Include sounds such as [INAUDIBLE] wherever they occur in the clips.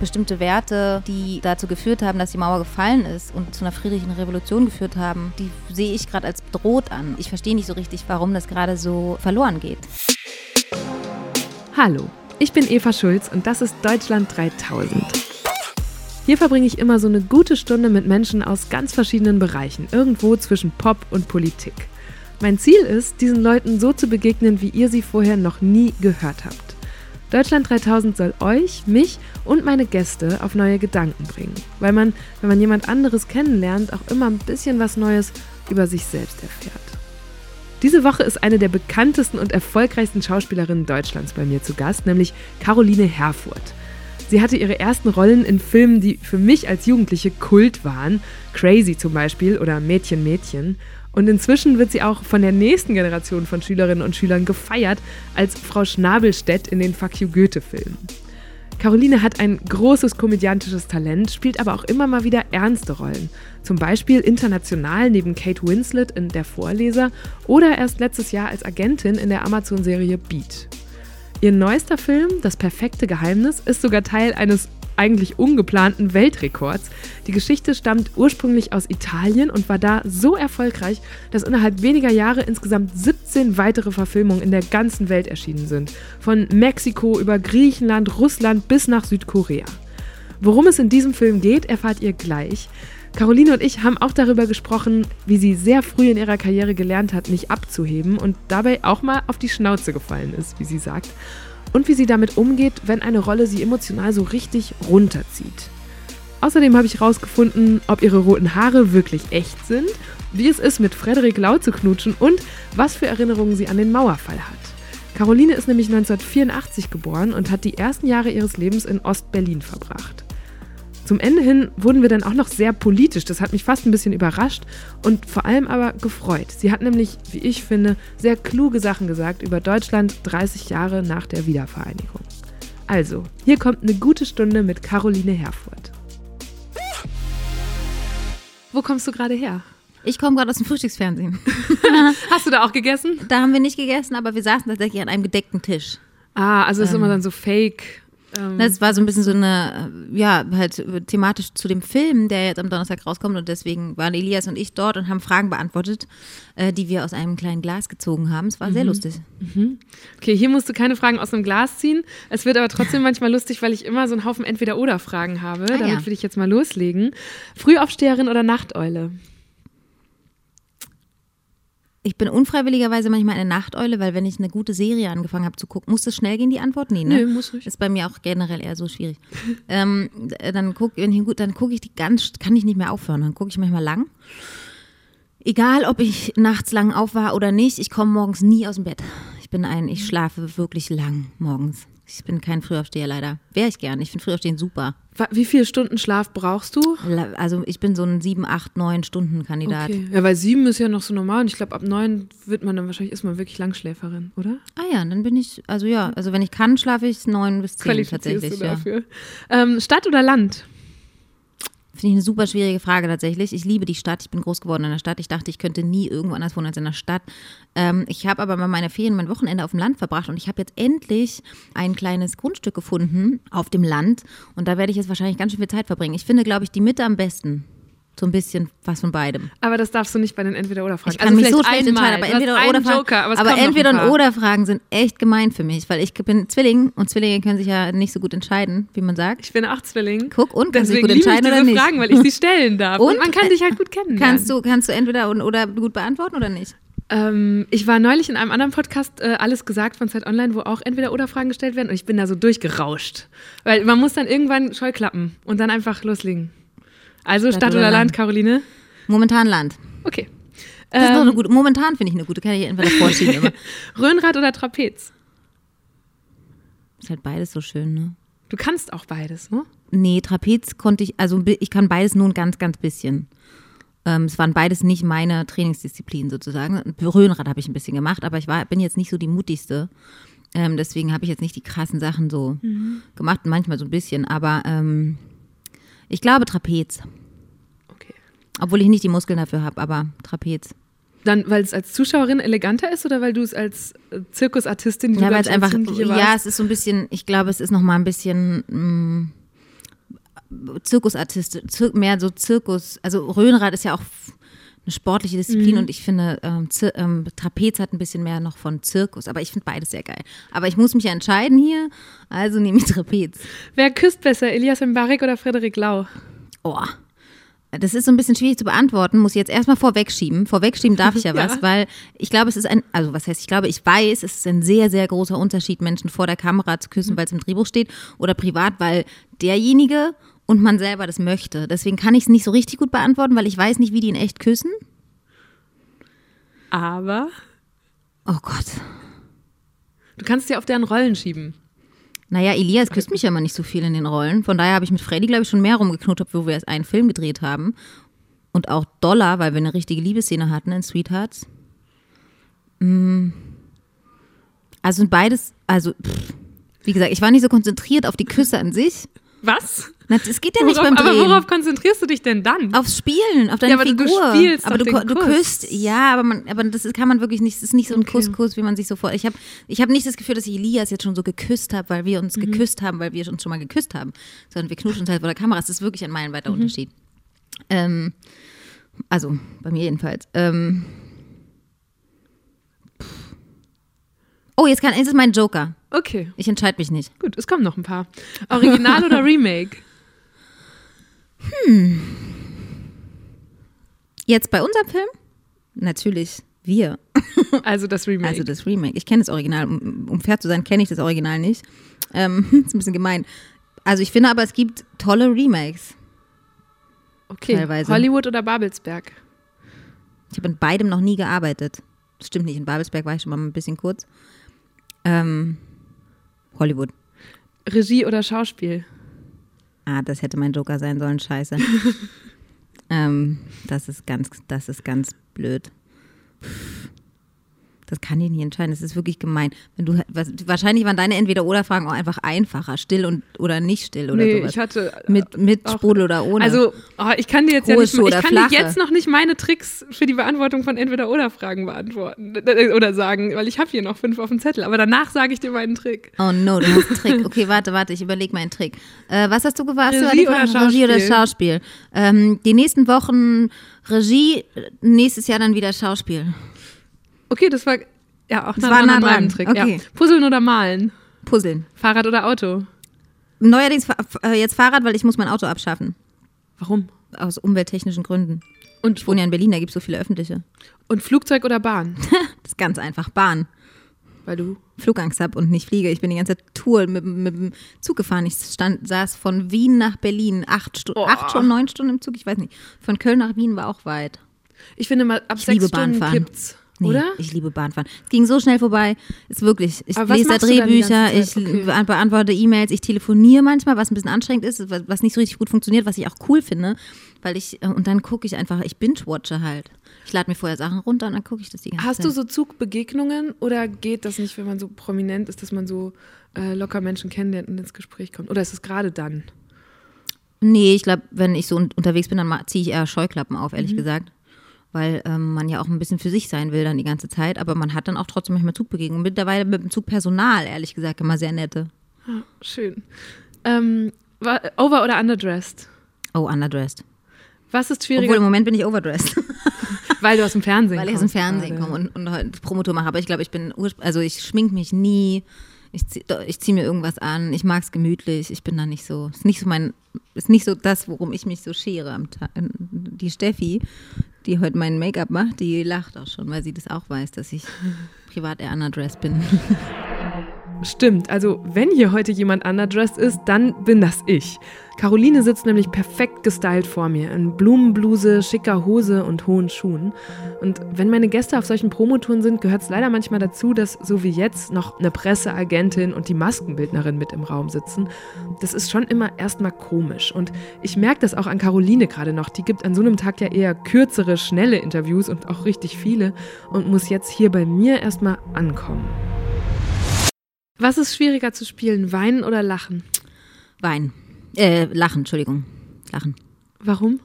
bestimmte Werte, die dazu geführt haben, dass die Mauer gefallen ist und zu einer friedlichen Revolution geführt haben, die sehe ich gerade als bedroht an. Ich verstehe nicht so richtig, warum das gerade so verloren geht. Hallo, ich bin Eva Schulz und das ist Deutschland 3000. Hier verbringe ich immer so eine gute Stunde mit Menschen aus ganz verschiedenen Bereichen, irgendwo zwischen Pop und Politik. Mein Ziel ist, diesen Leuten so zu begegnen, wie ihr sie vorher noch nie gehört habt. Deutschland 3000 soll euch, mich und meine Gäste auf neue Gedanken bringen, weil man, wenn man jemand anderes kennenlernt, auch immer ein bisschen was Neues über sich selbst erfährt. Diese Woche ist eine der bekanntesten und erfolgreichsten Schauspielerinnen Deutschlands bei mir zu Gast, nämlich Caroline Herfurth. Sie hatte ihre ersten Rollen in Filmen, die für mich als Jugendliche Kult waren, Crazy zum Beispiel oder Mädchen Mädchen. Und inzwischen wird sie auch von der nächsten Generation von Schülerinnen und Schülern gefeiert als Frau Schnabelstedt in den Fuck You Goethe-Filmen. Caroline hat ein großes komödiantisches Talent, spielt aber auch immer mal wieder ernste Rollen. Zum Beispiel international neben Kate Winslet in Der Vorleser oder erst letztes Jahr als Agentin in der Amazon-Serie Beat. Ihr neuester Film, Das perfekte Geheimnis, ist sogar Teil eines eigentlich ungeplanten Weltrekords. Die Geschichte stammt ursprünglich aus Italien und war da so erfolgreich, dass innerhalb weniger Jahre insgesamt 17 weitere Verfilmungen in der ganzen Welt erschienen sind. Von Mexiko über Griechenland, Russland bis nach Südkorea. Worum es in diesem Film geht, erfahrt ihr gleich. Caroline und ich haben auch darüber gesprochen, wie sie sehr früh in ihrer Karriere gelernt hat, nicht abzuheben und dabei auch mal auf die Schnauze gefallen ist, wie sie sagt und wie sie damit umgeht, wenn eine Rolle sie emotional so richtig runterzieht. Außerdem habe ich herausgefunden, ob ihre roten Haare wirklich echt sind, wie es ist, mit Frederik Lau zu knutschen und was für Erinnerungen sie an den Mauerfall hat. Caroline ist nämlich 1984 geboren und hat die ersten Jahre ihres Lebens in Ost-Berlin verbracht. Zum Ende hin wurden wir dann auch noch sehr politisch. Das hat mich fast ein bisschen überrascht und vor allem aber gefreut. Sie hat nämlich, wie ich finde, sehr kluge Sachen gesagt über Deutschland 30 Jahre nach der Wiedervereinigung. Also, hier kommt eine gute Stunde mit Caroline Herfurth. Wo kommst du gerade her? Ich komme gerade aus dem Frühstücksfernsehen. [LAUGHS] Hast du da auch gegessen? Da haben wir nicht gegessen, aber wir saßen tatsächlich an einem gedeckten Tisch. Ah, also ist ähm, immer dann so fake. Ähm, das war so ein bisschen so eine, ja, halt thematisch zu dem Film, der jetzt am Donnerstag rauskommt und deswegen waren Elias und ich dort und haben Fragen beantwortet, äh, die wir aus einem kleinen Glas gezogen haben. Es war mhm. sehr lustig. Mhm. Okay, hier musst du keine Fragen aus einem Glas ziehen. Es wird aber trotzdem [LAUGHS] manchmal lustig, weil ich immer so einen Haufen Entweder-Oder-Fragen habe. Ah, Damit ja. will ich jetzt mal loslegen. Frühaufsteherin oder Nachteule? Ich bin unfreiwilligerweise manchmal eine Nachteule, weil wenn ich eine gute Serie angefangen habe zu gucken, muss das schnell gehen, die Antwort? Nee, ne? Nee, muss nicht. Ist bei mir auch generell eher so schwierig. ähm, dann gucke dann guck ich die ganz, kann ich nicht mehr aufhören. Dann gucke ich manchmal lang. Egal, ob ich nachts lang auf war oder nicht, ich komme morgens nie aus dem Bett. Ich bin ein, ich schlafe wirklich lang morgens. Ich bin kein Frühaufsteher leider. Wäre ich gern. Ich finde Frühaufstehen super. Wie viele Stunden Schlaf brauchst du? Also ich bin so ein sieben, acht, neun Stunden Kandidat. Okay. Ja, weil sieben ist ja noch so normal und ich glaube ab neun wird man dann wahrscheinlich ist man wirklich Langschläferin, oder? Ah ja, dann bin ich, also ja, also wenn ich kann, schlafe ich neun bis zehn tatsächlich. Du dafür. Ja. Ähm, Stadt oder Land? Finde ich eine super schwierige Frage tatsächlich. Ich liebe die Stadt. Ich bin groß geworden in der Stadt. Ich dachte, ich könnte nie irgendwo anders wohnen als in der Stadt. Ähm, ich habe aber mal meine Ferien, mein Wochenende auf dem Land verbracht und ich habe jetzt endlich ein kleines Grundstück gefunden auf dem Land. Und da werde ich jetzt wahrscheinlich ganz schön viel Zeit verbringen. Ich finde, glaube ich, die Mitte am besten. So ein bisschen was von beidem. Aber das darfst du nicht bei den Entweder-Oder-Fragen. Ich kann also mich so schlecht entscheiden, aber Entweder-Oder-Fragen aber, aber Entweder-Oder-Fragen sind echt gemein für mich, weil ich bin Zwilling und Zwillinge können sich ja nicht so gut entscheiden, wie man sagt. Ich bin auch Zwilling. Guck, und kann sich gut entscheiden ich diese oder nicht? Fragen, weil ich sie stellen darf. [LAUGHS] Und, und man kann dich halt gut kennenlernen. Kannst du, kannst du entweder oder gut beantworten oder nicht? Ähm, ich war neulich in einem anderen Podcast, äh, alles gesagt von Zeit Online, wo auch entweder oder Fragen gestellt werden und ich bin da so durchgerauscht. Weil man muss dann irgendwann Scheuklappen und dann einfach loslegen. Also Stadt, Stadt oder, oder Land, Land, Caroline? Momentan Land. Okay. Das ähm, ist eine gute, momentan finde ich eine gute, kann ich entweder vorschieben immer. [LAUGHS] Röhnrad oder Trapez? Ist halt beides so schön, ne? Du kannst auch beides, ne? Nee, Trapez konnte ich, also ich kann beides nur ein ganz, ganz bisschen. Ähm, es waren beides nicht meine Trainingsdisziplinen sozusagen. Röhnrad habe ich ein bisschen gemacht, aber ich war, bin jetzt nicht so die mutigste. Ähm, deswegen habe ich jetzt nicht die krassen Sachen so mhm. gemacht, manchmal so ein bisschen, aber ähm, ich glaube Trapez. Obwohl ich nicht die Muskeln dafür habe, aber Trapez. Dann, weil es als Zuschauerin eleganter ist oder weil du es als äh, Zirkusartistin, die ja, weil es einfach, ja, es ist so ein bisschen, ich glaube, es ist noch mal ein bisschen, mh, mm, Zirkusartist, Zir mehr so Zirkus, also Röhnrad ist ja auch eine sportliche Disziplin Mhm. und ich finde, ähm, ähm, Trapez hat ein bisschen mehr noch von Zirkus, aber ich finde beides sehr geil. Aber ich muss mich ja entscheiden hier, also nehme ich Trapez. Wer küsst besser, Elias Mbarek oder Frederik Lau? Oh. Das ist so ein bisschen schwierig zu beantworten, muss ich jetzt erstmal vorwegschieben. Vorwegschieben darf ich ja [LAUGHS] was, Ja. weil ich glaube, es ist ein, also was heißt, ich glaube, ich weiß, es ist ein sehr, sehr großer Unterschied, Menschen vor der Kamera zu küssen, weil es im Drehbuch steht, oder privat, weil derjenige und man selber das möchte. Deswegen kann ich es nicht so richtig gut beantworten, weil ich weiß nicht, wie die in echt küssen. Aber Oh Gott. du kannst dir auf deren Rollen schieben. Naja, Elias küsst mich ja immer nicht so viel in den Rollen. Von daher habe ich mit Freddy, glaube ich, schon mehr rumgeknutscht, wo wir erst einen Film gedreht haben. Und auch Dollar, weil wir eine richtige Liebesszene hatten in Sweethearts. Mm. Also beides, also pff, wie gesagt, ich war nicht so konzentriert auf die Küsse an sich. Was? Na, Es geht ja nicht Worauf, beim aber Drehen. worauf konzentrierst du dich denn dann? Aufs Spielen, auf deine Ja, aber du Figur. spielst aber du, du küsst, ja, aber man, aber das ist, kann man wirklich nicht. Es ist nicht so ein Okay. Kuss-Kuss, wie man sich so vor. Ich habe, ich habe nicht das Gefühl, dass ich Elias jetzt schon so geküsst habe, weil wir Mhm. uns geküsst haben, weil wir uns schon mal geküsst haben, sondern wir knutschen uns halt vor der Kamera. Es ist wirklich ein meilenweiter Mhm. Unterschied. Ähm, also bei mir jedenfalls. Ähm, oh, jetzt kann, jetzt ist mein Joker. Okay, Ich entscheide mich nicht. gut, es kommen noch ein paar. Original [LAUGHS] oder Remake? Jetzt bei unserem Film? Natürlich wir. [LAUGHS] Also das Remake. Also das Remake. Ich kenne das Original. Um, um fair zu sein, kenne ich das Original nicht. Ähm, [LAUGHS] ist ein bisschen gemein. Also ich finde aber, es gibt tolle Remakes. okay. teilweise. Hollywood oder Babelsberg? Ich habe in beidem noch nie gearbeitet. Das stimmt nicht. In Babelsberg war ich schon mal ein bisschen kurz. Ähm, Hollywood. Regie oder Schauspiel? Ah, das hätte mein Joker sein sollen. Scheiße. [LAUGHS] ähm, das ist ganz, das ist ganz blöd. Das kann ich nicht entscheiden. Das ist wirklich gemein. Wenn du, was, wahrscheinlich waren deine Entweder-Oder-Fragen auch einfach einfacher. Still und oder nicht still oder nee, sowas. ich hatte Mit, mit auch- Sprudel oder ohne. Also, oh, ich kann dir jetzt ja Hohe nicht, ich kann flache? dir jetzt noch nicht meine Tricks für die Beantwortung von entweder oder Fragen beantworten äh, oder sagen, weil ich habe hier noch fünf auf dem Zettel. Aber danach sage ich dir meinen Trick. Oh no, du hast einen Trick. Okay, warte, warte, ich überlege meinen Trick. Äh, was hast du gewagt? Regie oder Regie oder Schauspiel? Schauspiel? Ähm, die nächsten Wochen Regie, nächstes Jahr dann wieder Schauspiel. Okay, das war ja auch nah war dran nah an dran. Trick. Okay. Ja. Puzzeln oder malen? Puzzeln. Fahrrad oder Auto? Neuerdings äh, jetzt Fahrrad, weil ich muss mein Auto abschaffen. Warum? Aus umwelttechnischen Gründen. Und, Ich wohne ja in Berlin, da gibt es so viele öffentliche. und Flugzeug oder Bahn? [LAUGHS] Das ist ganz einfach. Bahn. Weil du. Flugangst habe und nicht fliege. Ich bin die ganze Tour mit, mit dem Zug gefahren. Ich stand, saß von Wien nach Berlin acht, Stu Oh. acht Stunden, neun Stunden im Zug, ich weiß nicht. Von Köln nach Wien war auch weit. Ich finde mal, ab Ich sechs Stunden Bahnfahren. kippt's. Nee, Oder? Ich liebe Bahnfahren. Es ging so schnell vorbei. Ist wirklich. Ich Aber lese da Drehbücher, ich? Okay. be- beantworte E-Mails, ich telefoniere manchmal, was ein bisschen anstrengend ist, was nicht so richtig gut funktioniert, was ich auch cool finde. Weil ich, äh, und dann gucke ich einfach, ich binge-watche halt. Ich lade mir vorher Sachen runter und dann gucke ich das die ganze Hast Zeit. du so Zugbegegnungen oder geht das nicht, wenn man so prominent ist, dass man so äh, locker Menschen kennenlernt und ins Gespräch kommt? Oder ist es gerade dann? Nee, ich glaube, wenn ich so un unterwegs bin, dann ziehe ich eher Scheuklappen auf, Mhm. ehrlich gesagt. Weil ähm, man ja auch ein bisschen für sich sein will dann die ganze Zeit. Aber man hat dann auch trotzdem manchmal Zugbegegnungen. Mittlerweile mit dem Zugpersonal, ehrlich gesagt, immer sehr nette. Schön. Ähm, over oder underdressed? Oh, underdressed. Was ist Obwohl schwieriger? im Moment bin ich overdressed. [LAUGHS] weil du aus dem Fernsehen Weil ich aus dem kommst Fernsehen gerade. komme und, und heute Promotor mache. Aber ich glaube, ich bin, also ich schmink mich nie. Ich ziehe zieh mir irgendwas an. Ich mag es gemütlich. Ich bin da nicht so, ist nicht so mein, ist nicht so das, worum ich mich so schere am Tag. Die Steffi, die heute mein Make-up macht, die lacht auch schon, weil sie das auch weiß, dass ich [LAUGHS] privat eher underdressed bin. Stimmt, also wenn hier heute jemand underdressed ist, dann bin das ich. Caroline sitzt nämlich perfekt gestylt vor mir, in Blumenbluse, schicker Hose und hohen Schuhen. Und wenn meine Gäste auf solchen Promotouren sind, gehört es leider manchmal dazu, dass so wie jetzt noch eine Presseagentin und die Maskenbildnerin mit im Raum sitzen. Das ist schon immer erstmal komisch. Und ich merke das auch an Caroline gerade noch. Die gibt an so einem Tag ja eher kürzere, schnelle Interviews und auch richtig viele und muss jetzt hier bei mir erstmal ankommen. Was ist schwieriger zu spielen, weinen oder lachen? Wein. Äh, lachen, Entschuldigung. Lachen. Warum?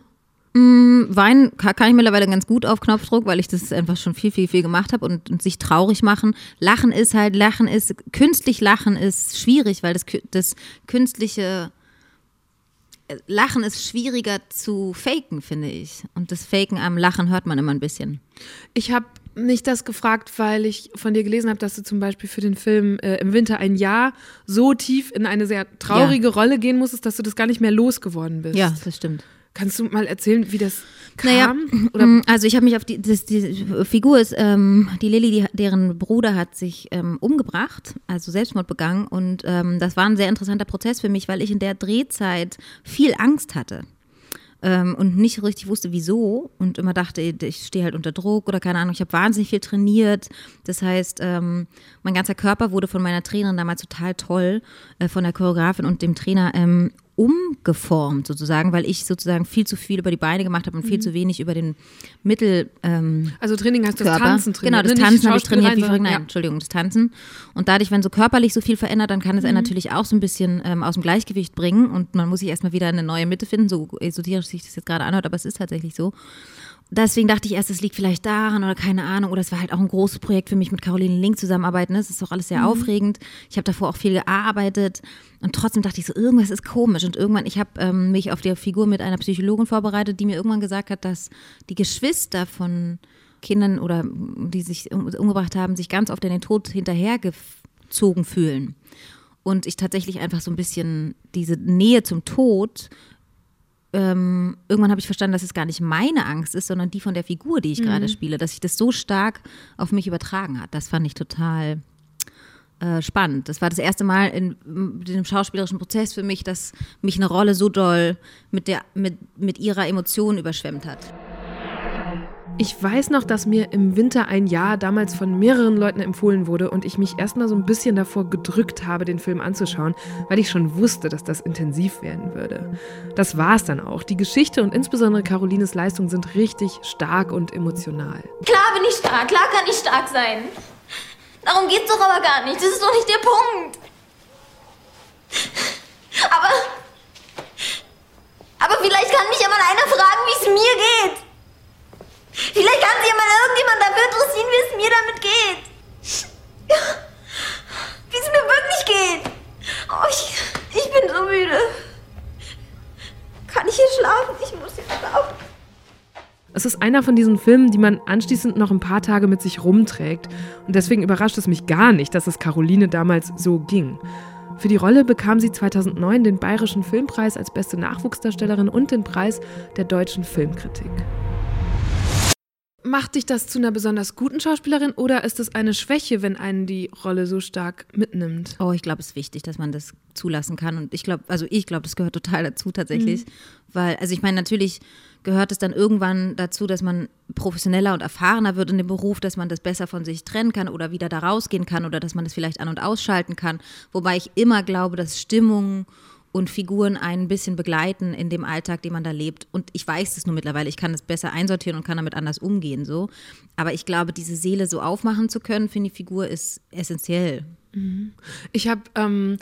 Mm, Wein ka- kann ich mittlerweile ganz gut auf Knopfdruck, weil ich das einfach schon viel, viel, viel gemacht habe und, und sich traurig machen. Lachen ist halt, Lachen ist, künstlich Lachen ist schwierig, weil das, das künstliche, Lachen ist schwieriger zu faken, finde ich. Und das Faken am Lachen hört man immer ein bisschen. Ich habe nicht das gefragt, weil ich von dir gelesen habe, dass du zum Beispiel für den Film äh, im Winter ein Jahr so tief in eine sehr traurige ja. Rolle gehen musstest, dass du das gar nicht mehr losgeworden bist. Ja, das stimmt. Kannst du mal erzählen, wie das kam? Naja, mm, also ich habe mich auf die, das, die Figur ist, ähm, die Lilly, die, deren Bruder hat sich ähm, umgebracht, also Selbstmord begangen und ähm, das war ein sehr interessanter Prozess für mich, weil ich in der Drehzeit viel Angst hatte ähm, und nicht richtig wusste, wieso und immer dachte, ich stehe halt unter Druck oder keine Ahnung. Ich habe wahnsinnig viel trainiert. Das heißt, ähm, mein ganzer Körper wurde von meiner Trainerin damals total toll, äh, von der Choreografin und dem Trainer ähm, umgeformt sozusagen, weil ich sozusagen viel zu viel über die Beine gemacht habe und viel mhm. zu wenig über den Mittel. Ähm, also Training heißt das Tanzen trainiert. Genau, das ne? Tanzen habe ich trainiert wie verrückt. Nein, ja. Entschuldigung, das Tanzen. Und dadurch, wenn so körperlich so viel verändert, dann kann es mhm. einen natürlich auch so ein bisschen ähm, aus dem Gleichgewicht bringen und man muss sich erstmal wieder eine neue Mitte finden, so esoterisch sich das jetzt gerade anhört, aber es ist tatsächlich so deswegen dachte ich erst, es liegt vielleicht daran oder keine Ahnung. Oder es war halt auch ein großes Projekt für mich mit Caroline Link zusammenarbeiten. Das ist doch alles sehr mhm. aufregend. Ich habe davor auch viel gearbeitet und trotzdem dachte ich so, irgendwas ist komisch. Und irgendwann, ich habe ähm, mich auf die Figur mit einer Psychologin vorbereitet, die mir irgendwann gesagt hat, dass die Geschwister von Kindern oder die sich umgebracht haben, sich ganz oft in den Tod hinterhergezogen fühlen. Und ich tatsächlich einfach so ein bisschen diese Nähe zum Tod ähm, irgendwann habe ich verstanden, dass es gar nicht meine Angst ist, sondern die von der Figur, die ich mhm. gerade spiele, dass sich das so stark auf mich übertragen hat. Das fand ich total äh, spannend. Das war das erste Mal in, in, dem schauspielerischen Prozess für mich, dass mich eine Rolle so doll mit, der, mit, mit ihrer Emotion überschwemmt hat. Ich weiß noch, dass mir im Winter ein Jahr damals von mehreren Leuten empfohlen wurde und ich mich erstmal so ein bisschen davor gedrückt habe, den Film anzuschauen, weil ich schon wusste, dass das intensiv werden würde. Das war es dann auch. Die Geschichte und insbesondere Carolines Leistung sind richtig stark und emotional. Klar bin ich stark, klar kann ich stark sein. Darum geht's doch aber gar nicht. Das ist doch nicht der Punkt. Aber. Aber vielleicht kann mich ja mal einer fragen, wie es mir geht. Vielleicht kann sich ja mal irgendjemand dafür interessieren, wie es mir damit geht. Wie es mir wirklich geht. Oh, ich, ich bin so müde. Kann ich hier schlafen? Ich muss hier schlafen. Es ist einer von diesen Filmen, die man anschließend noch ein paar Tage mit sich rumträgt. Und deswegen überrascht es mich gar nicht, dass es Caroline damals so ging. Für die Rolle bekam sie 2009 den Bayerischen Filmpreis als beste Nachwuchsdarstellerin und den Preis der deutschen Filmkritik. Macht dich das zu einer besonders guten Schauspielerin oder ist es eine Schwäche, wenn einen die Rolle so stark mitnimmt? Oh, ich glaube, es ist wichtig, dass man das zulassen kann. Und ich glaube, also ich glaube, das gehört total dazu tatsächlich. Mhm. Weil, also ich meine, natürlich gehört es dann irgendwann dazu, dass man professioneller und erfahrener wird in dem Beruf, dass man das besser von sich trennen kann oder wieder da rausgehen kann oder dass man das vielleicht an- und ausschalten kann. Wobei ich immer glaube, dass Stimmung und Figuren ein bisschen begleiten in dem Alltag, den man da lebt. Und ich weiß es nur mittlerweile, ich kann es besser einsortieren und kann damit anders umgehen. So. Aber ich glaube, diese Seele so aufmachen zu können für die Figur ist essentiell. Mhm. Ich habe ähm,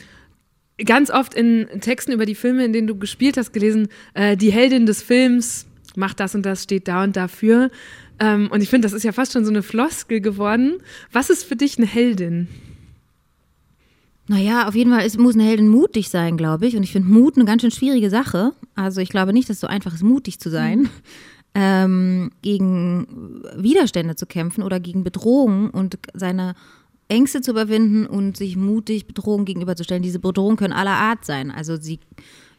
ganz oft in Texten über die Filme, in denen du gespielt hast, gelesen, äh, die Heldin des Films macht das und das, steht da und dafür. Ähm, und ich finde, das ist ja fast schon so eine Floskel geworden. Was ist für dich eine Heldin? Naja, auf jeden Fall ist, muss eine Heldin mutig sein, glaube ich. Und ich finde Mut eine ganz schön schwierige Sache. Also ich glaube nicht, dass es so einfach ist, mutig zu sein. Mhm. [LAUGHS] Ähm, gegen Widerstände zu kämpfen oder gegen Bedrohungen und seine Ängste zu überwinden und sich mutig Bedrohungen gegenüberzustellen. Diese Bedrohungen können aller Art sein. Also sie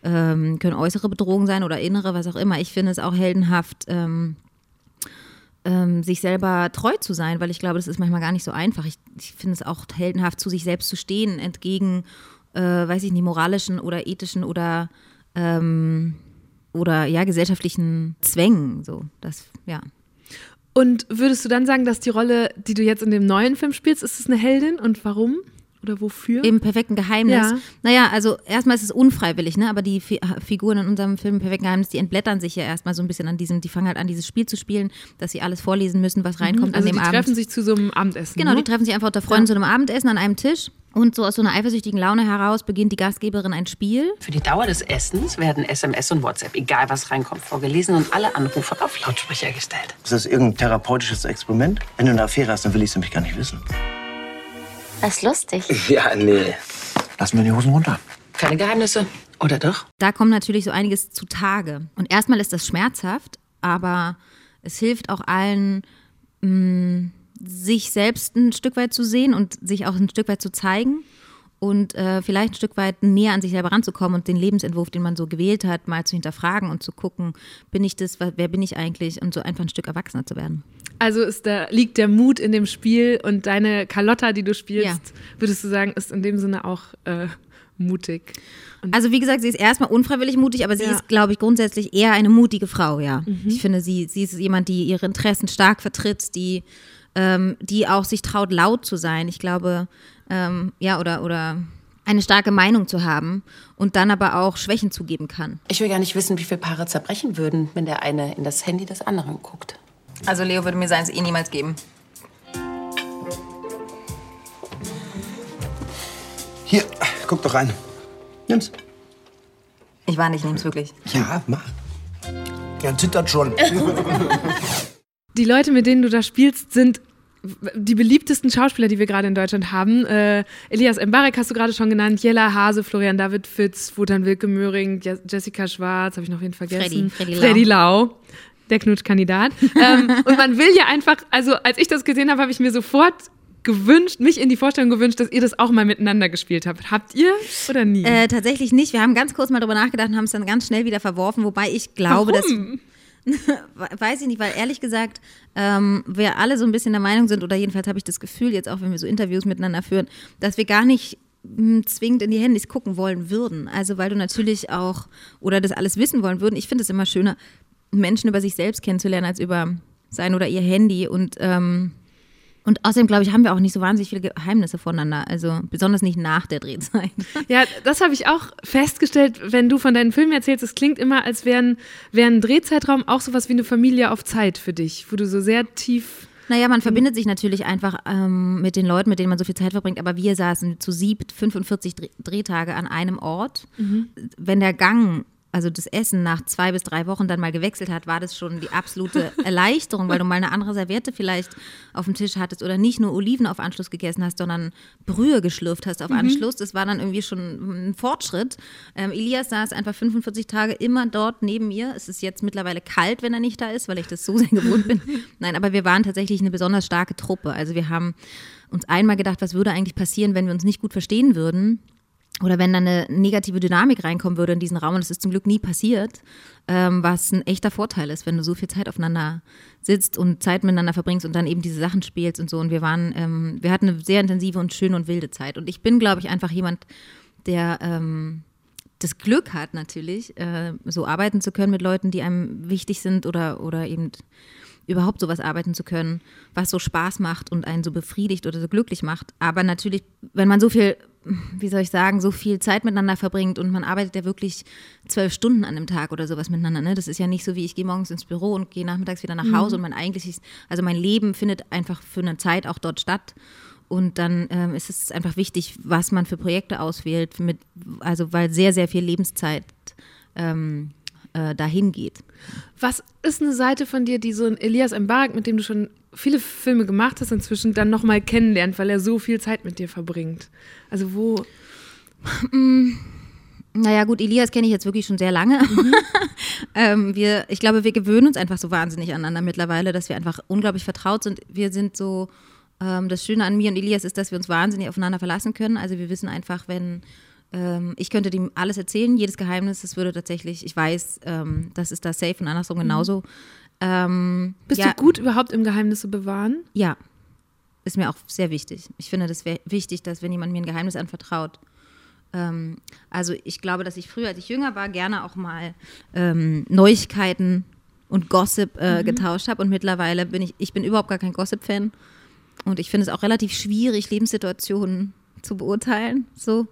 ähm, können äußere Bedrohungen sein oder innere, was auch immer. Ich finde es auch heldenhaft, ähm, ähm, sich selber treu zu sein, weil ich glaube, das ist manchmal gar nicht so einfach. Ich, ich finde es auch heldenhaft, zu sich selbst zu stehen, entgegen, äh, weiß ich nicht, moralischen oder ethischen oder, ähm, oder ja, gesellschaftlichen Zwängen. So, das, ja. Und würdest du dann sagen, dass die Rolle, die du jetzt in dem neuen Film spielst, ist es eine Heldin und warum? Oder wofür? Im perfekten Geheimnis. Ja. Naja, also erstmal ist es unfreiwillig, ne? Aber die Figuren in unserem Film im perfekten Geheimnis, die entblättern sich ja erstmal so ein bisschen an diesem, die fangen halt an, dieses Spiel zu spielen, dass sie alles vorlesen müssen, was reinkommt mhm. also an dem Abend. Die treffen sich zu so einem Abendessen. Genau, ne? die treffen sich einfach unter Freunden ja. zu einem Abendessen an einem Tisch. Und so aus so einer eifersüchtigen Laune heraus beginnt die Gastgeberin ein Spiel. Für die Dauer des Essens werden SMS und WhatsApp, egal was reinkommt, vorgelesen und alle Anrufe auf Lautsprecher gestellt. Ist das irgendein therapeutisches Experiment? Wenn du eine Affäre hast, dann will ich es nämlich gar nicht wissen. Das ist lustig. Ja, nee. Lassen wir die Hosen runter. Keine Geheimnisse. Oder doch? Da kommt natürlich so einiges zutage. Und erstmal ist das schmerzhaft, aber es hilft auch allen, mh, sich selbst ein Stück weit zu sehen und sich auch ein Stück weit zu zeigen und äh, vielleicht ein Stück weit näher an sich selber ranzukommen und den Lebensentwurf, den man so gewählt hat, mal zu hinterfragen und zu gucken, bin ich das, wer bin ich eigentlich und so einfach ein Stück erwachsener zu werden. Also ist da, liegt der Mut in dem Spiel und deine Carlotta, die du spielst, Ja. würdest du sagen, ist in dem Sinne auch äh, mutig. Also wie gesagt, sie ist erstmal unfreiwillig mutig, aber sie Ja. ist, glaube ich, grundsätzlich eher eine mutige Frau, ja. Ich finde, sie, sie ist jemand, die ihre Interessen stark vertritt, die, ähm, die auch sich traut, laut zu sein. Ich glaube, ähm, ja, oder, oder eine starke Meinung zu haben und dann aber auch Schwächen zugeben kann. Ich will gar nicht wissen, wie viele Paare zerbrechen würden, wenn der eine in das Handy des anderen guckt. Also Leo würde mir seins eh niemals geben. Hier, guck doch rein. Nimm's. Ich war nicht, nehm's wirklich. Ja, mach. Ja, zittert schon. [LAUGHS] Die Leute, mit denen du da spielst, sind die beliebtesten Schauspieler, die wir gerade in Deutschland haben. Äh, Elias Mbarek hast du gerade schon genannt, Jella Hase, Florian David Fitz, Wotan Wilke Möhring, Je Jessica Schwarz, habe ich noch wen vergessen? Freddy, Freddy Lau. Freddy Lau. Der Knutschkandidat. ähm, und man will ja einfach, also als ich das gesehen habe, habe ich mir sofort gewünscht, mich in die Vorstellung gewünscht, dass ihr das auch mal miteinander gespielt habt. Habt ihr oder nie? Äh, tatsächlich nicht. Wir haben ganz kurz mal drüber nachgedacht und haben es dann ganz schnell wieder verworfen, wobei ich glaube, dass Warum? [LAUGHS] Weiß ich nicht, weil ehrlich gesagt, ähm, wir alle so ein bisschen der Meinung sind, oder jedenfalls habe ich das Gefühl, jetzt auch wenn wir so Interviews miteinander führen, dass wir gar nicht mh, zwingend in die Handys gucken wollen würden. Also weil du natürlich auch, oder das alles wissen wollen würden. Ich finde es immer schöner, Menschen über sich selbst kennenzulernen, als über sein oder ihr Handy. Und, ähm, und außerdem, glaube ich, haben wir auch nicht so wahnsinnig viele Geheimnisse voneinander. Also besonders nicht nach der Drehzeit. [LAUGHS] Ja, das habe ich auch festgestellt, wenn du von deinen Filmen erzählst. Es klingt immer, als wäre wär ein Drehzeitraum auch sowas wie eine Familie auf Zeit für dich, wo du so sehr tief. Naja, man verbindet sich natürlich einfach ähm, mit den Leuten, mit denen man so viel Zeit verbringt. Aber wir saßen zu siebt 45 Dreh- Drehtage an einem Ort. Wenn der Gang, also das Essen nach zwei bis drei Wochen dann mal gewechselt hat, war das schon die absolute [LAUGHS] Erleichterung, weil du mal eine andere Serviette vielleicht auf dem Tisch hattest oder nicht nur Oliven auf Anschluss gegessen hast, sondern Brühe geschlürft hast auf Anschluss. Das war dann irgendwie schon ein Fortschritt. Ähm, Elias saß einfach 45 Tage immer dort neben mir. Es ist jetzt mittlerweile kalt, wenn er nicht da ist, weil ich das so sehr gewohnt bin. [LAUGHS] Nein, aber wir waren tatsächlich eine besonders starke Truppe. Also wir haben uns einmal gedacht, was würde eigentlich passieren, wenn wir uns nicht gut verstehen würden oder wenn dann eine negative Dynamik reinkommen würde in diesen Raum, und das ist zum Glück nie passiert, ähm, was ein echter Vorteil ist, wenn du so viel Zeit aufeinander sitzt und Zeit miteinander verbringst und dann eben diese Sachen spielst und so. Und wir waren, ähm, wir hatten eine sehr intensive und schöne und wilde Zeit. Und ich bin, glaube ich, einfach jemand, der ähm, das Glück hat natürlich, äh, so arbeiten zu können mit Leuten, die einem wichtig sind oder, oder eben überhaupt sowas arbeiten zu können, was so Spaß macht und einen so befriedigt oder so glücklich macht. Aber natürlich, wenn man so viel, wie soll ich sagen, so viel Zeit miteinander verbringt und man arbeitet ja wirklich zwölf Stunden an einem Tag oder sowas miteinander. Ne? Das ist ja nicht so wie ich gehe morgens ins Büro und gehe nachmittags wieder nach Hause und mein eigentliches, also mein Leben findet einfach für eine Zeit auch dort statt. Und dann ähm, ist es einfach wichtig, was man für Projekte auswählt, mit, also weil sehr, sehr viel Lebenszeit ähm, äh, dahin geht. Was ist eine Seite von dir, die so ein Elias Mbarek, mit dem du schon viele Filme gemacht hast, inzwischen dann nochmal kennenlernt, weil er so viel Zeit mit dir verbringt? Also wo. Naja, gut, Elias kenne ich jetzt wirklich schon sehr lange. [LAUGHS] ähm, wir, ich glaube, wir gewöhnen uns einfach so wahnsinnig aneinander mittlerweile, dass wir einfach unglaublich vertraut sind. Wir sind so, ähm, das Schöne an mir und Elias ist, dass wir uns wahnsinnig aufeinander verlassen können. Also wir wissen einfach, wenn ähm, ich könnte ihm alles erzählen, jedes Geheimnis, das würde tatsächlich, ich weiß, ähm, das ist da safe und andersrum genauso. Ähm, Bist ja, du gut überhaupt im Geheimnisse bewahren? Ja, ist mir auch sehr wichtig. Ich finde das wichtig, dass wenn jemand mir ein Geheimnis anvertraut, ähm, also ich glaube, dass ich früher, als ich jünger war, gerne auch mal ähm, Neuigkeiten und Gossip äh, getauscht habe. Und mittlerweile bin ich, ich bin überhaupt gar kein Gossip-Fan. Und ich finde es auch relativ schwierig, Lebenssituationen zu beurteilen, so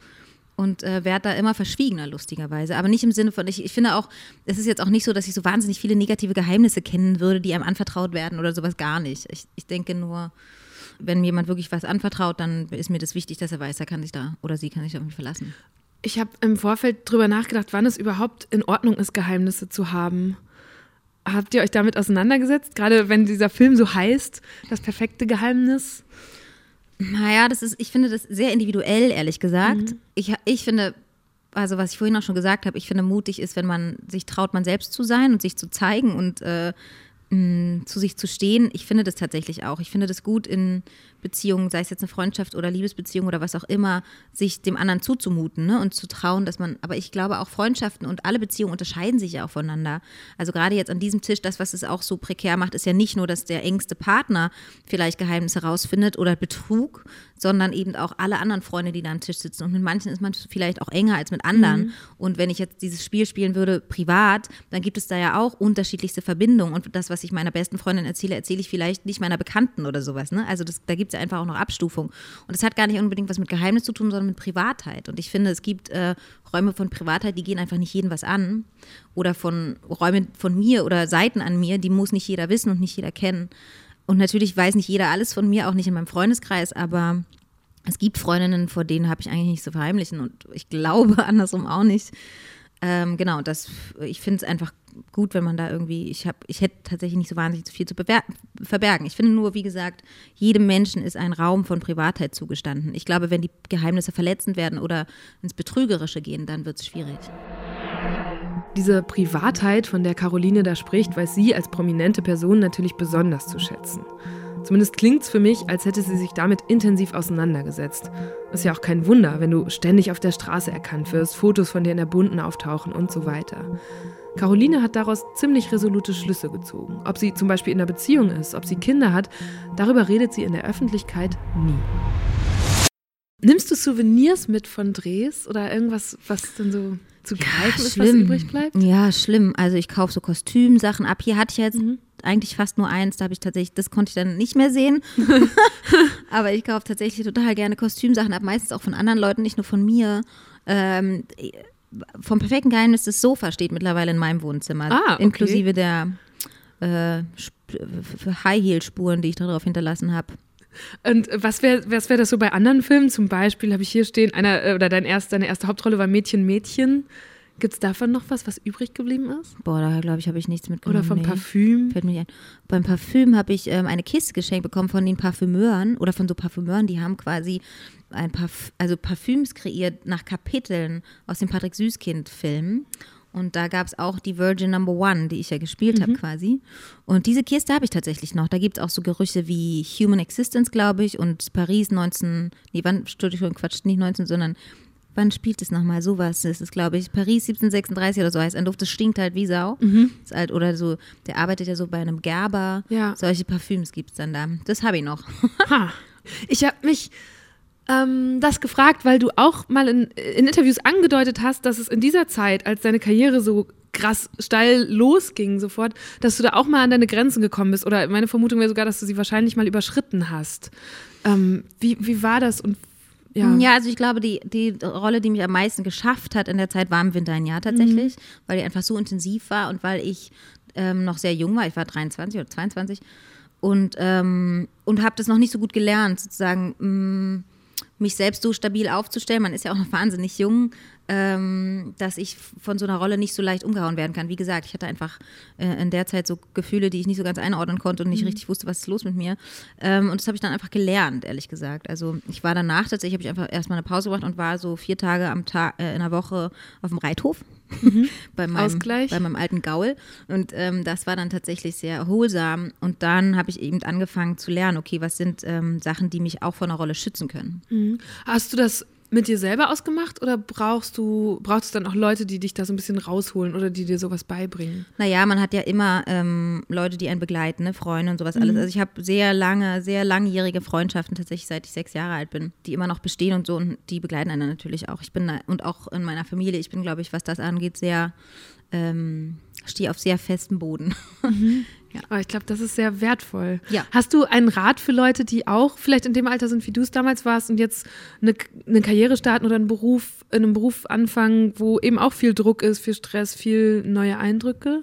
und äh, werde da immer verschwiegener, lustigerweise. Aber nicht im Sinne von, ich, ich finde auch, es ist jetzt auch nicht so, dass ich so wahnsinnig viele negative Geheimnisse kennen würde, die einem anvertraut werden oder sowas gar nicht. Ich, ich denke nur, wenn jemand wirklich was anvertraut, dann ist mir das wichtig, dass er weiß, er kann sich da oder sie kann sich auf mich verlassen. Ich habe im Vorfeld drüber nachgedacht, wann es überhaupt in Ordnung ist, Geheimnisse zu haben. Habt ihr euch damit auseinandergesetzt? Gerade wenn dieser Film so heißt, das perfekte Geheimnis. Naja, das ist, ich finde das sehr individuell, ehrlich gesagt. Ich, ich finde, also was ich vorhin auch schon gesagt habe, ich finde mutig ist, wenn man sich traut, man selbst zu sein und sich zu zeigen und äh, mh, zu sich zu stehen. Ich finde das tatsächlich auch. Ich finde das gut in Beziehungen, sei es jetzt eine Freundschaft oder Liebesbeziehung oder was auch immer, sich dem anderen zuzumuten ne? und zu trauen, dass man, aber ich glaube auch Freundschaften und alle Beziehungen unterscheiden sich ja auch voneinander. Also gerade jetzt an diesem Tisch, das, was es auch so prekär macht, ist ja nicht nur, dass der engste Partner vielleicht Geheimnisse herausfindet oder Betrug, sondern eben auch alle anderen Freunde, die da am Tisch sitzen. Und mit manchen ist man vielleicht auch enger als mit anderen. Mhm. Und wenn ich jetzt dieses Spiel spielen würde, privat, dann gibt es da ja auch unterschiedlichste Verbindungen. Und das, was ich meiner besten Freundin erzähle, erzähle ich vielleicht nicht meiner Bekannten oder sowas. Ne? Also das, da gibt es ja einfach auch noch Abstufung. Und das hat gar nicht unbedingt was mit Geheimnis zu tun, sondern mit Privatheit. Und ich finde, es gibt äh, Räume von Privatheit, die gehen einfach nicht jedem was an. Oder von Räumen von mir oder Seiten an mir, die muss nicht jeder wissen und nicht jeder kennen. Und natürlich weiß nicht jeder alles von mir, auch nicht in meinem Freundeskreis, aber es gibt Freundinnen, vor denen habe ich eigentlich nicht zu verheimlichen und ich glaube [LAUGHS] andersrum auch nicht. Ähm, genau, das, ich finde es einfach gut, wenn man da irgendwie, ich habe, ich hätte tatsächlich nicht so wahnsinnig viel zu verbergen. Ich finde nur, wie gesagt, jedem Menschen ist ein Raum von Privatheit zugestanden. Ich glaube, wenn die Geheimnisse verletzend werden oder ins Betrügerische gehen, dann wird es schwierig. Diese Privatheit, von der Caroline da spricht, weiß sie als prominente Person natürlich besonders zu schätzen. Zumindest klingt es für mich, als hätte sie sich damit intensiv auseinandergesetzt. Ist ja auch kein Wunder, wenn du ständig auf der Straße erkannt wirst, Fotos von dir in der Bunten auftauchen und so weiter. Caroline hat daraus ziemlich resolute Schlüsse gezogen. Ob sie zum Beispiel in einer Beziehung ist, ob sie Kinder hat, darüber redet sie in der Öffentlichkeit nie. Nimmst du Souvenirs mit von Drehs oder irgendwas, was dann so zu greifen ja, ist, was übrig bleibt? Ja, schlimm. Also ich kaufe so Kostümsachen ab. Hier hatte ich jetzt mhm. eigentlich fast nur eins. Da habe ich tatsächlich, das konnte ich dann nicht mehr sehen. [LAUGHS] Aber ich kaufe tatsächlich total gerne Kostümsachen ab. Meistens auch von anderen Leuten, nicht nur von mir. Ähm, vom perfekten Geheimnis das Sofa steht mittlerweile in meinem Wohnzimmer. Ah, okay. Inklusive der äh, High-Heel-Spuren, die ich darauf hinterlassen habe. Und was wäre was wär das so bei anderen Filmen? Zum Beispiel habe ich hier stehen, einer, äh, oder dein erst, deine erste Hauptrolle war Mädchen, Mädchen. Gibt es davon noch was, was übrig geblieben ist? Boah, da glaube ich, habe ich nichts mitgenommen. Oder vom nee. Parfüm? Fällt mir ein. Beim Parfüm habe ich ähm, eine Kiste geschenkt bekommen von den Parfümeuren oder von so Parfümeuren, die haben quasi ein Parf also Parfüms kreiert nach Kapiteln aus dem Patrick Süßkind-Film. Und da gab es auch die Virgin Number One, die ich ja gespielt mhm. habe quasi. Und diese Kiste habe ich tatsächlich noch. Da gibt es auch so Gerüche wie Human Existence, glaube ich, und Paris 19, nee, wann, Entschuldigung, Quatsch, nicht 19, sondern wann spielt es nochmal? Sowas das ist, glaube ich, Paris 1736 oder so heißt ein Duft, das stinkt halt wie Sau. Mhm. Ist halt, oder so, der arbeitet ja so bei einem Gerber. Ja. Solche Parfüms gibt es dann da. Das habe ich noch. ha. Ich habe mich ähm, das gefragt, weil du auch mal in, in Interviews angedeutet hast, dass es in dieser Zeit, als deine Karriere so krass steil losging sofort, dass du da auch mal an deine Grenzen gekommen bist. Oder meine Vermutung wäre sogar, dass du sie wahrscheinlich mal überschritten hast. Ähm, wie, wie war das und ja. ja, also ich glaube, die, die Rolle, die mich am meisten geschafft hat in der Zeit, war im Winter ein Jahr tatsächlich, mhm. weil die einfach so intensiv war und weil ich ähm, noch sehr jung war. Ich war 23 oder 22 und, ähm, und habe das noch nicht so gut gelernt, sozusagen. Mh, mm, mich selbst so stabil aufzustellen, man ist ja auch noch wahnsinnig jung, ähm, dass ich von so einer Rolle nicht so leicht umgehauen werden kann. Wie gesagt, ich hatte einfach äh, in der Zeit so Gefühle, die ich nicht so ganz einordnen konnte und nicht mhm. richtig wusste, was ist los mit mir. Ähm, und das habe ich dann einfach gelernt, ehrlich gesagt. Also ich war danach tatsächlich, habe ich einfach erstmal eine Pause gemacht und war so vier Tage am Tag äh, in der Woche auf dem Reithof. Mhm. [LAUGHS] bei, meinem, Ausgleich. bei meinem alten Gaul. Und ähm, das war dann tatsächlich sehr erholsam. Und dann habe ich eben angefangen zu lernen, okay, was sind ähm, Sachen, die mich auch vor einer Rolle schützen können. Mhm. Hast du das mit dir selber ausgemacht oder brauchst du, brauchst du dann auch Leute, die dich da so ein bisschen rausholen oder die dir sowas beibringen? Naja, man hat ja immer ähm, Leute, die einen begleiten, ne? Freunde und sowas mhm. alles. Also ich habe sehr lange, sehr langjährige Freundschaften tatsächlich, seit ich sechs Jahre alt bin, die immer noch bestehen und so und die begleiten einen natürlich auch. Ich bin und auch in meiner Familie, ich bin, glaube ich, was das angeht, sehr ähm, stehe auf sehr festem Boden. Mhm. [LAUGHS] Ja. Aber ich glaube, das ist sehr wertvoll. Ja. Hast du einen Rat für Leute, die auch vielleicht in dem Alter sind, wie du es damals warst und jetzt eine, eine Karriere starten oder einen Beruf, in einem Beruf anfangen, wo eben auch viel Druck ist, viel Stress, viel neue Eindrücke?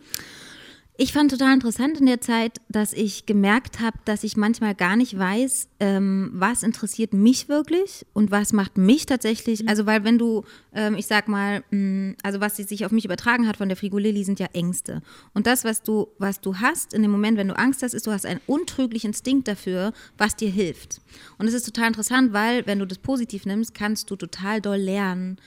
Ich fand total interessant in der Zeit, dass ich gemerkt habe, dass ich manchmal gar nicht weiß, ähm, was interessiert mich wirklich und was macht mich tatsächlich. Mhm. Also, weil wenn du, ähm, ich sag mal, mh, mm, also was sich auf mich übertragen hat von der Frigolilli, sind ja Ängste. Und das, was du, was du hast in dem Moment, wenn du Angst hast, ist, du hast einen untrüglichen Instinkt dafür, was dir hilft. Und es ist total interessant, weil wenn du das positiv nimmst, kannst du total doll lernen,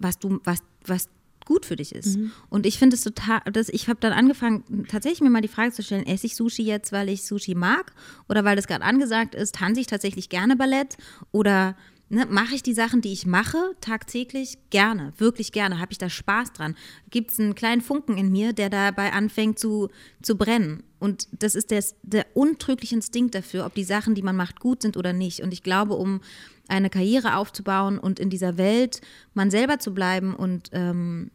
was du, was, was gut für dich ist. Und ich finde es total, das, ich habe dann angefangen, tatsächlich mir mal die Frage zu stellen, esse ich Sushi jetzt, weil ich Sushi mag oder weil das gerade angesagt ist, tanze ich tatsächlich gerne Ballett oder ne, mache ich die Sachen, die ich mache, tagtäglich gerne, wirklich gerne, habe ich da Spaß dran. Gibt es einen kleinen Funken in mir, der dabei anfängt zu, zu brennen. Und das ist der, der untrügliche Instinkt dafür, ob die Sachen, die man macht, gut sind oder nicht. Und ich glaube, um eine Karriere aufzubauen und in dieser Welt man selber zu bleiben und ähm,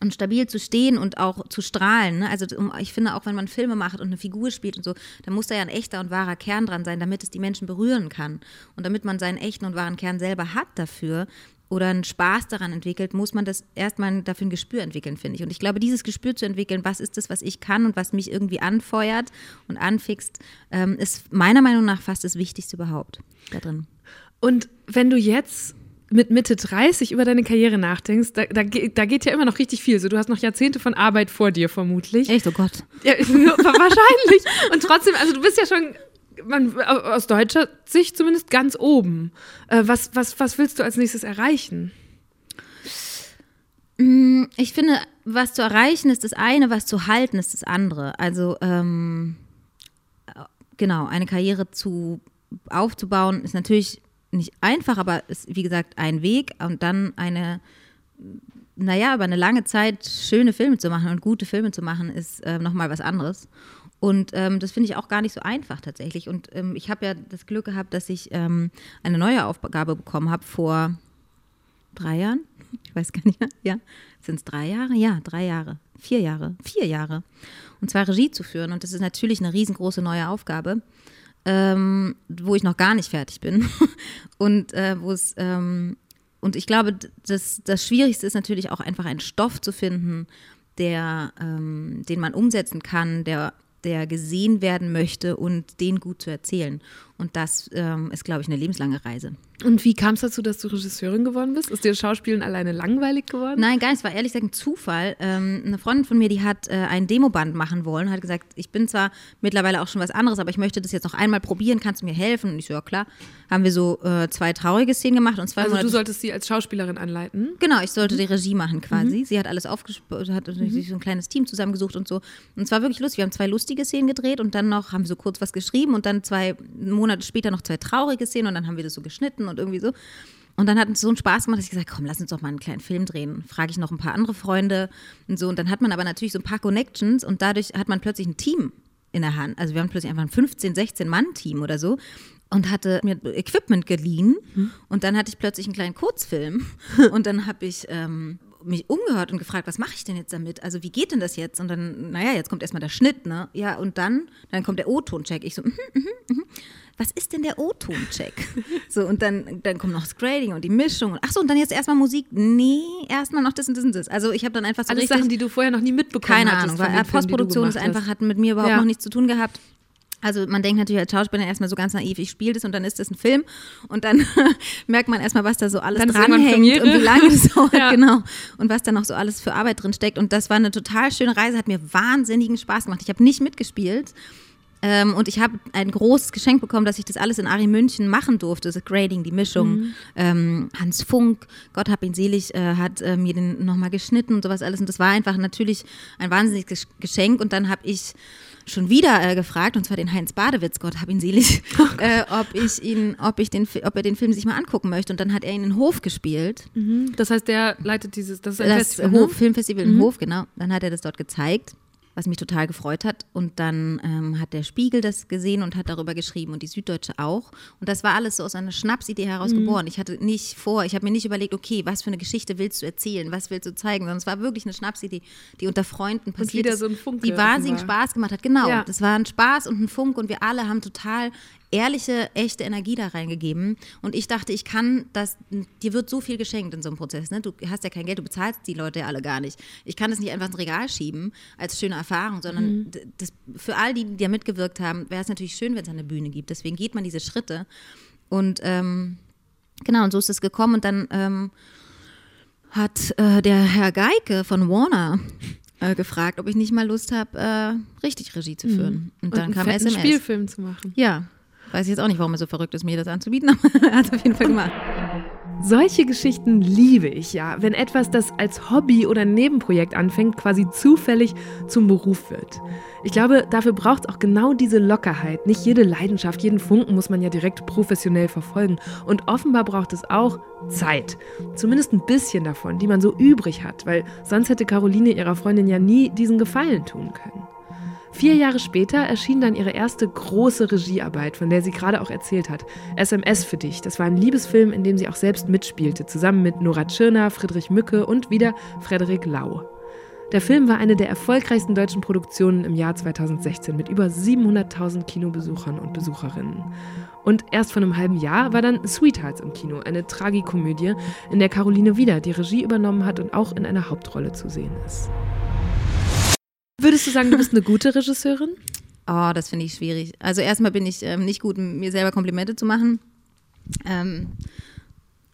und stabil zu stehen und auch zu strahlen. Ne? Also ich finde auch, wenn man Filme macht und eine Figur spielt und so, dann muss da ja ein echter und wahrer Kern dran sein, damit es die Menschen berühren kann. Und damit man seinen echten und wahren Kern selber hat dafür oder einen Spaß daran entwickelt, muss man das erstmal dafür ein Gespür entwickeln, finde ich. Und ich glaube, dieses Gespür zu entwickeln, was ist das, was ich kann und was mich irgendwie anfeuert und anfixt, ähm, ist meiner Meinung nach fast das Wichtigste überhaupt da drin. Und wenn du jetzt mit Mitte 30 über deine Karriere nachdenkst, da, da, da geht ja immer noch richtig viel. So, du hast noch Jahrzehnte von Arbeit vor dir vermutlich. Echt, oh Gott. Ja, [LAUGHS] wahrscheinlich. Und trotzdem, also du bist ja schon man, aus deutscher Sicht zumindest ganz oben. Äh, was, was, was willst du als nächstes erreichen? Ich finde, was zu erreichen ist das eine, was zu halten ist das andere. Also ähm, äh, genau, eine Karriere zu aufzubauen ist natürlich nicht einfach, aber ist wie gesagt ein Weg und dann eine, naja, über eine lange Zeit schöne Filme zu machen und gute Filme zu machen, ist äh, nochmal was anderes. Und ähm, das finde ich auch gar nicht so einfach tatsächlich. Und ähm, ich habe ja das Glück gehabt, dass ich ähm, eine neue Aufgabe bekommen habe vor drei Jahren. Ich weiß gar nicht mehr. Ja, sind es drei Jahre? Ja, drei Jahre. Vier Jahre. Vier Jahre. Und zwar Regie zu führen. Und das ist natürlich eine riesengroße neue Aufgabe, ähm, wo ich noch gar nicht fertig bin. [LAUGHS] und äh, wo es, ähm, und ich glaube, das, das Schwierigste ist natürlich auch einfach einen Stoff zu finden, der, ähm, den man umsetzen kann, der der gesehen werden möchte und den gut zu erzählen. Und das ähm, ist, glaube ich, eine lebenslange Reise. Und wie kam es dazu, dass du Regisseurin geworden bist? Ist dir Schauspielen alleine langweilig geworden? Nein, gar nicht. Es war ehrlich gesagt ein Zufall. Ähm, eine Freundin von mir, die hat äh, ein Demoband machen wollen, hat gesagt, ich bin zwar mittlerweile auch schon was anderes, aber ich möchte das jetzt noch einmal probieren. Kannst du mir helfen? Und ich so, ja klar. Haben wir so äh, zwei traurige Szenen gemacht und zwei Also Monate du solltest sie als Schauspielerin anleiten. Genau, ich sollte die Regie machen quasi. Sie hat alles aufgespielt, hat sich so ein kleines Team zusammengesucht und so. Und es war wirklich lustig. Wir haben zwei lustige Szenen gedreht und dann noch haben wir so kurz was geschrieben und dann zwei Monate später noch zwei traurige Szenen und dann haben wir das so geschnitten und irgendwie so. Und dann hat es so einen Spaß gemacht, dass ich gesagt komm, lass uns doch mal einen kleinen Film drehen. Frage ich noch ein paar andere Freunde und so. Und dann hat man aber natürlich so ein paar Connections und dadurch hat man plötzlich ein Team in der Hand. Also wir haben plötzlich einfach ein 15, 16 Mann-Team oder so und hatte mir Equipment geliehen und dann hatte ich plötzlich einen kleinen Kurzfilm [LAUGHS] und dann habe ich ähm, mich umgehört und gefragt, was mache ich denn jetzt damit? Also wie geht denn das jetzt? Und dann, naja, jetzt kommt erstmal der Schnitt, ne? Ja, und dann, dann kommt der O-Ton-Check. Ich so, mhm, mhm, mhm. was ist denn der O-Ton-Check? so, und dann, dann kommt noch das Grading und die Mischung. Und, ach so, und dann jetzt erstmal Musik? Nee, erstmal noch das und das und das. Also ich habe dann einfach so Alles Sachen, die du vorher noch nie mitbekommen keine hattest. Ahnung, weil Postproduktion ist einfach, hast. hat mit mir überhaupt Ja. noch nichts zu tun gehabt. Also man denkt natürlich als Schauspieler erstmal so ganz naiv, ich spiele das und dann ist das ein Film und dann [LAUGHS] merkt man erstmal, was da so alles dranhängt und wie lange das [LAUGHS] dauert, Ja. genau. Und was da noch so alles für Arbeit drin steckt. Und das war eine total schöne Reise, hat mir wahnsinnigen Spaß gemacht. Ich habe nicht mitgespielt. Ähm, und ich habe ein großes Geschenk bekommen, dass ich das alles in Ari München machen durfte. Das Grading, die Mischung. Mhm. Ähm, Hans Funk, Gott hab ihn selig, äh, hat äh, mir den nochmal geschnitten und sowas alles. Und das war einfach natürlich ein wahnsinniges Geschenk. Und dann habe ich schon wieder äh, gefragt, und zwar den Heinz Badewitz, Gott hab ihn selig, [LAUGHS] Oh äh, ob ich ihn, ob ich den, ob er den Film sich mal angucken möchte. Und dann hat er ihn in Hof gespielt. Das heißt, der leitet dieses, das ist ein Das Festival, Hof, ne? Filmfestival im Hof, genau. Dann hat er das dort gezeigt, was mich total gefreut hat. Und dann ähm, hat der Spiegel das gesehen und hat darüber geschrieben und die Süddeutsche auch. Und das war alles so aus einer Schnapsidee heraus geboren. Ich hatte nicht vor, ich habe mir nicht überlegt, okay, was für eine Geschichte willst du erzählen, was willst du zeigen, sondern es war wirklich eine Schnapsidee, die unter Freunden passiert wieder ist, so ein Funke die wahnsinnig offenbar. Spaß gemacht hat. Genau, Ja. das war ein Spaß und ein Funk und wir alle haben total ehrliche, echte Energie da reingegeben. Und ich dachte, ich kann das, dir wird so viel geschenkt in so einem Prozess. Ne? Du hast ja kein Geld, du bezahlst die Leute ja alle gar nicht. Ich kann das nicht einfach ins Regal schieben als schöne Erfahrung, sondern d- das, für all die, die da mitgewirkt haben, wäre es natürlich schön, wenn es eine Bühne gibt. Deswegen geht man diese Schritte. Und ähm, genau, und so ist es gekommen. Und dann ähm, hat äh, der Herr Geike von Warner äh, gefragt, ob ich nicht mal Lust habe, äh, richtig Regie zu führen. Und dann einen kam SMS. Spielfilm zu machen. Ja, weiß ich jetzt auch nicht, warum er so verrückt ist, mir das anzubieten, aber [LAUGHS] er hat es auf jeden Fall gemacht. Solche Geschichten liebe ich ja, wenn etwas, das als Hobby oder Nebenprojekt anfängt, quasi zufällig zum Beruf wird. Ich glaube, dafür braucht es auch genau diese Lockerheit. Nicht jede Leidenschaft, jeden Funken muss man ja direkt professionell verfolgen. Und offenbar braucht es auch Zeit. Zumindest ein bisschen davon, die man so übrig hat, weil sonst hätte Caroline ihrer Freundin ja nie diesen Gefallen tun können. Vier Jahre später erschien dann ihre erste große Regiearbeit, von der sie gerade auch erzählt hat. SMS für dich. Das war ein Liebesfilm, in dem sie auch selbst mitspielte, zusammen mit Nora Tschirner, Friedrich Mücke und wieder Frederik Lau. Der Film war eine der erfolgreichsten deutschen Produktionen im Jahr 2016 mit über 700.000 Kinobesuchern und Besucherinnen. Und erst vor einem halben Jahr war dann Sweethearts im Kino, eine Tragikomödie, in der Caroline wieder die Regie übernommen hat und auch in einer Hauptrolle zu sehen ist. Würdest du sagen, du bist eine gute Regisseurin? Oh, das finde ich schwierig. Also erstmal bin ich ähm, nicht gut, mir selber Komplimente zu machen. Ähm,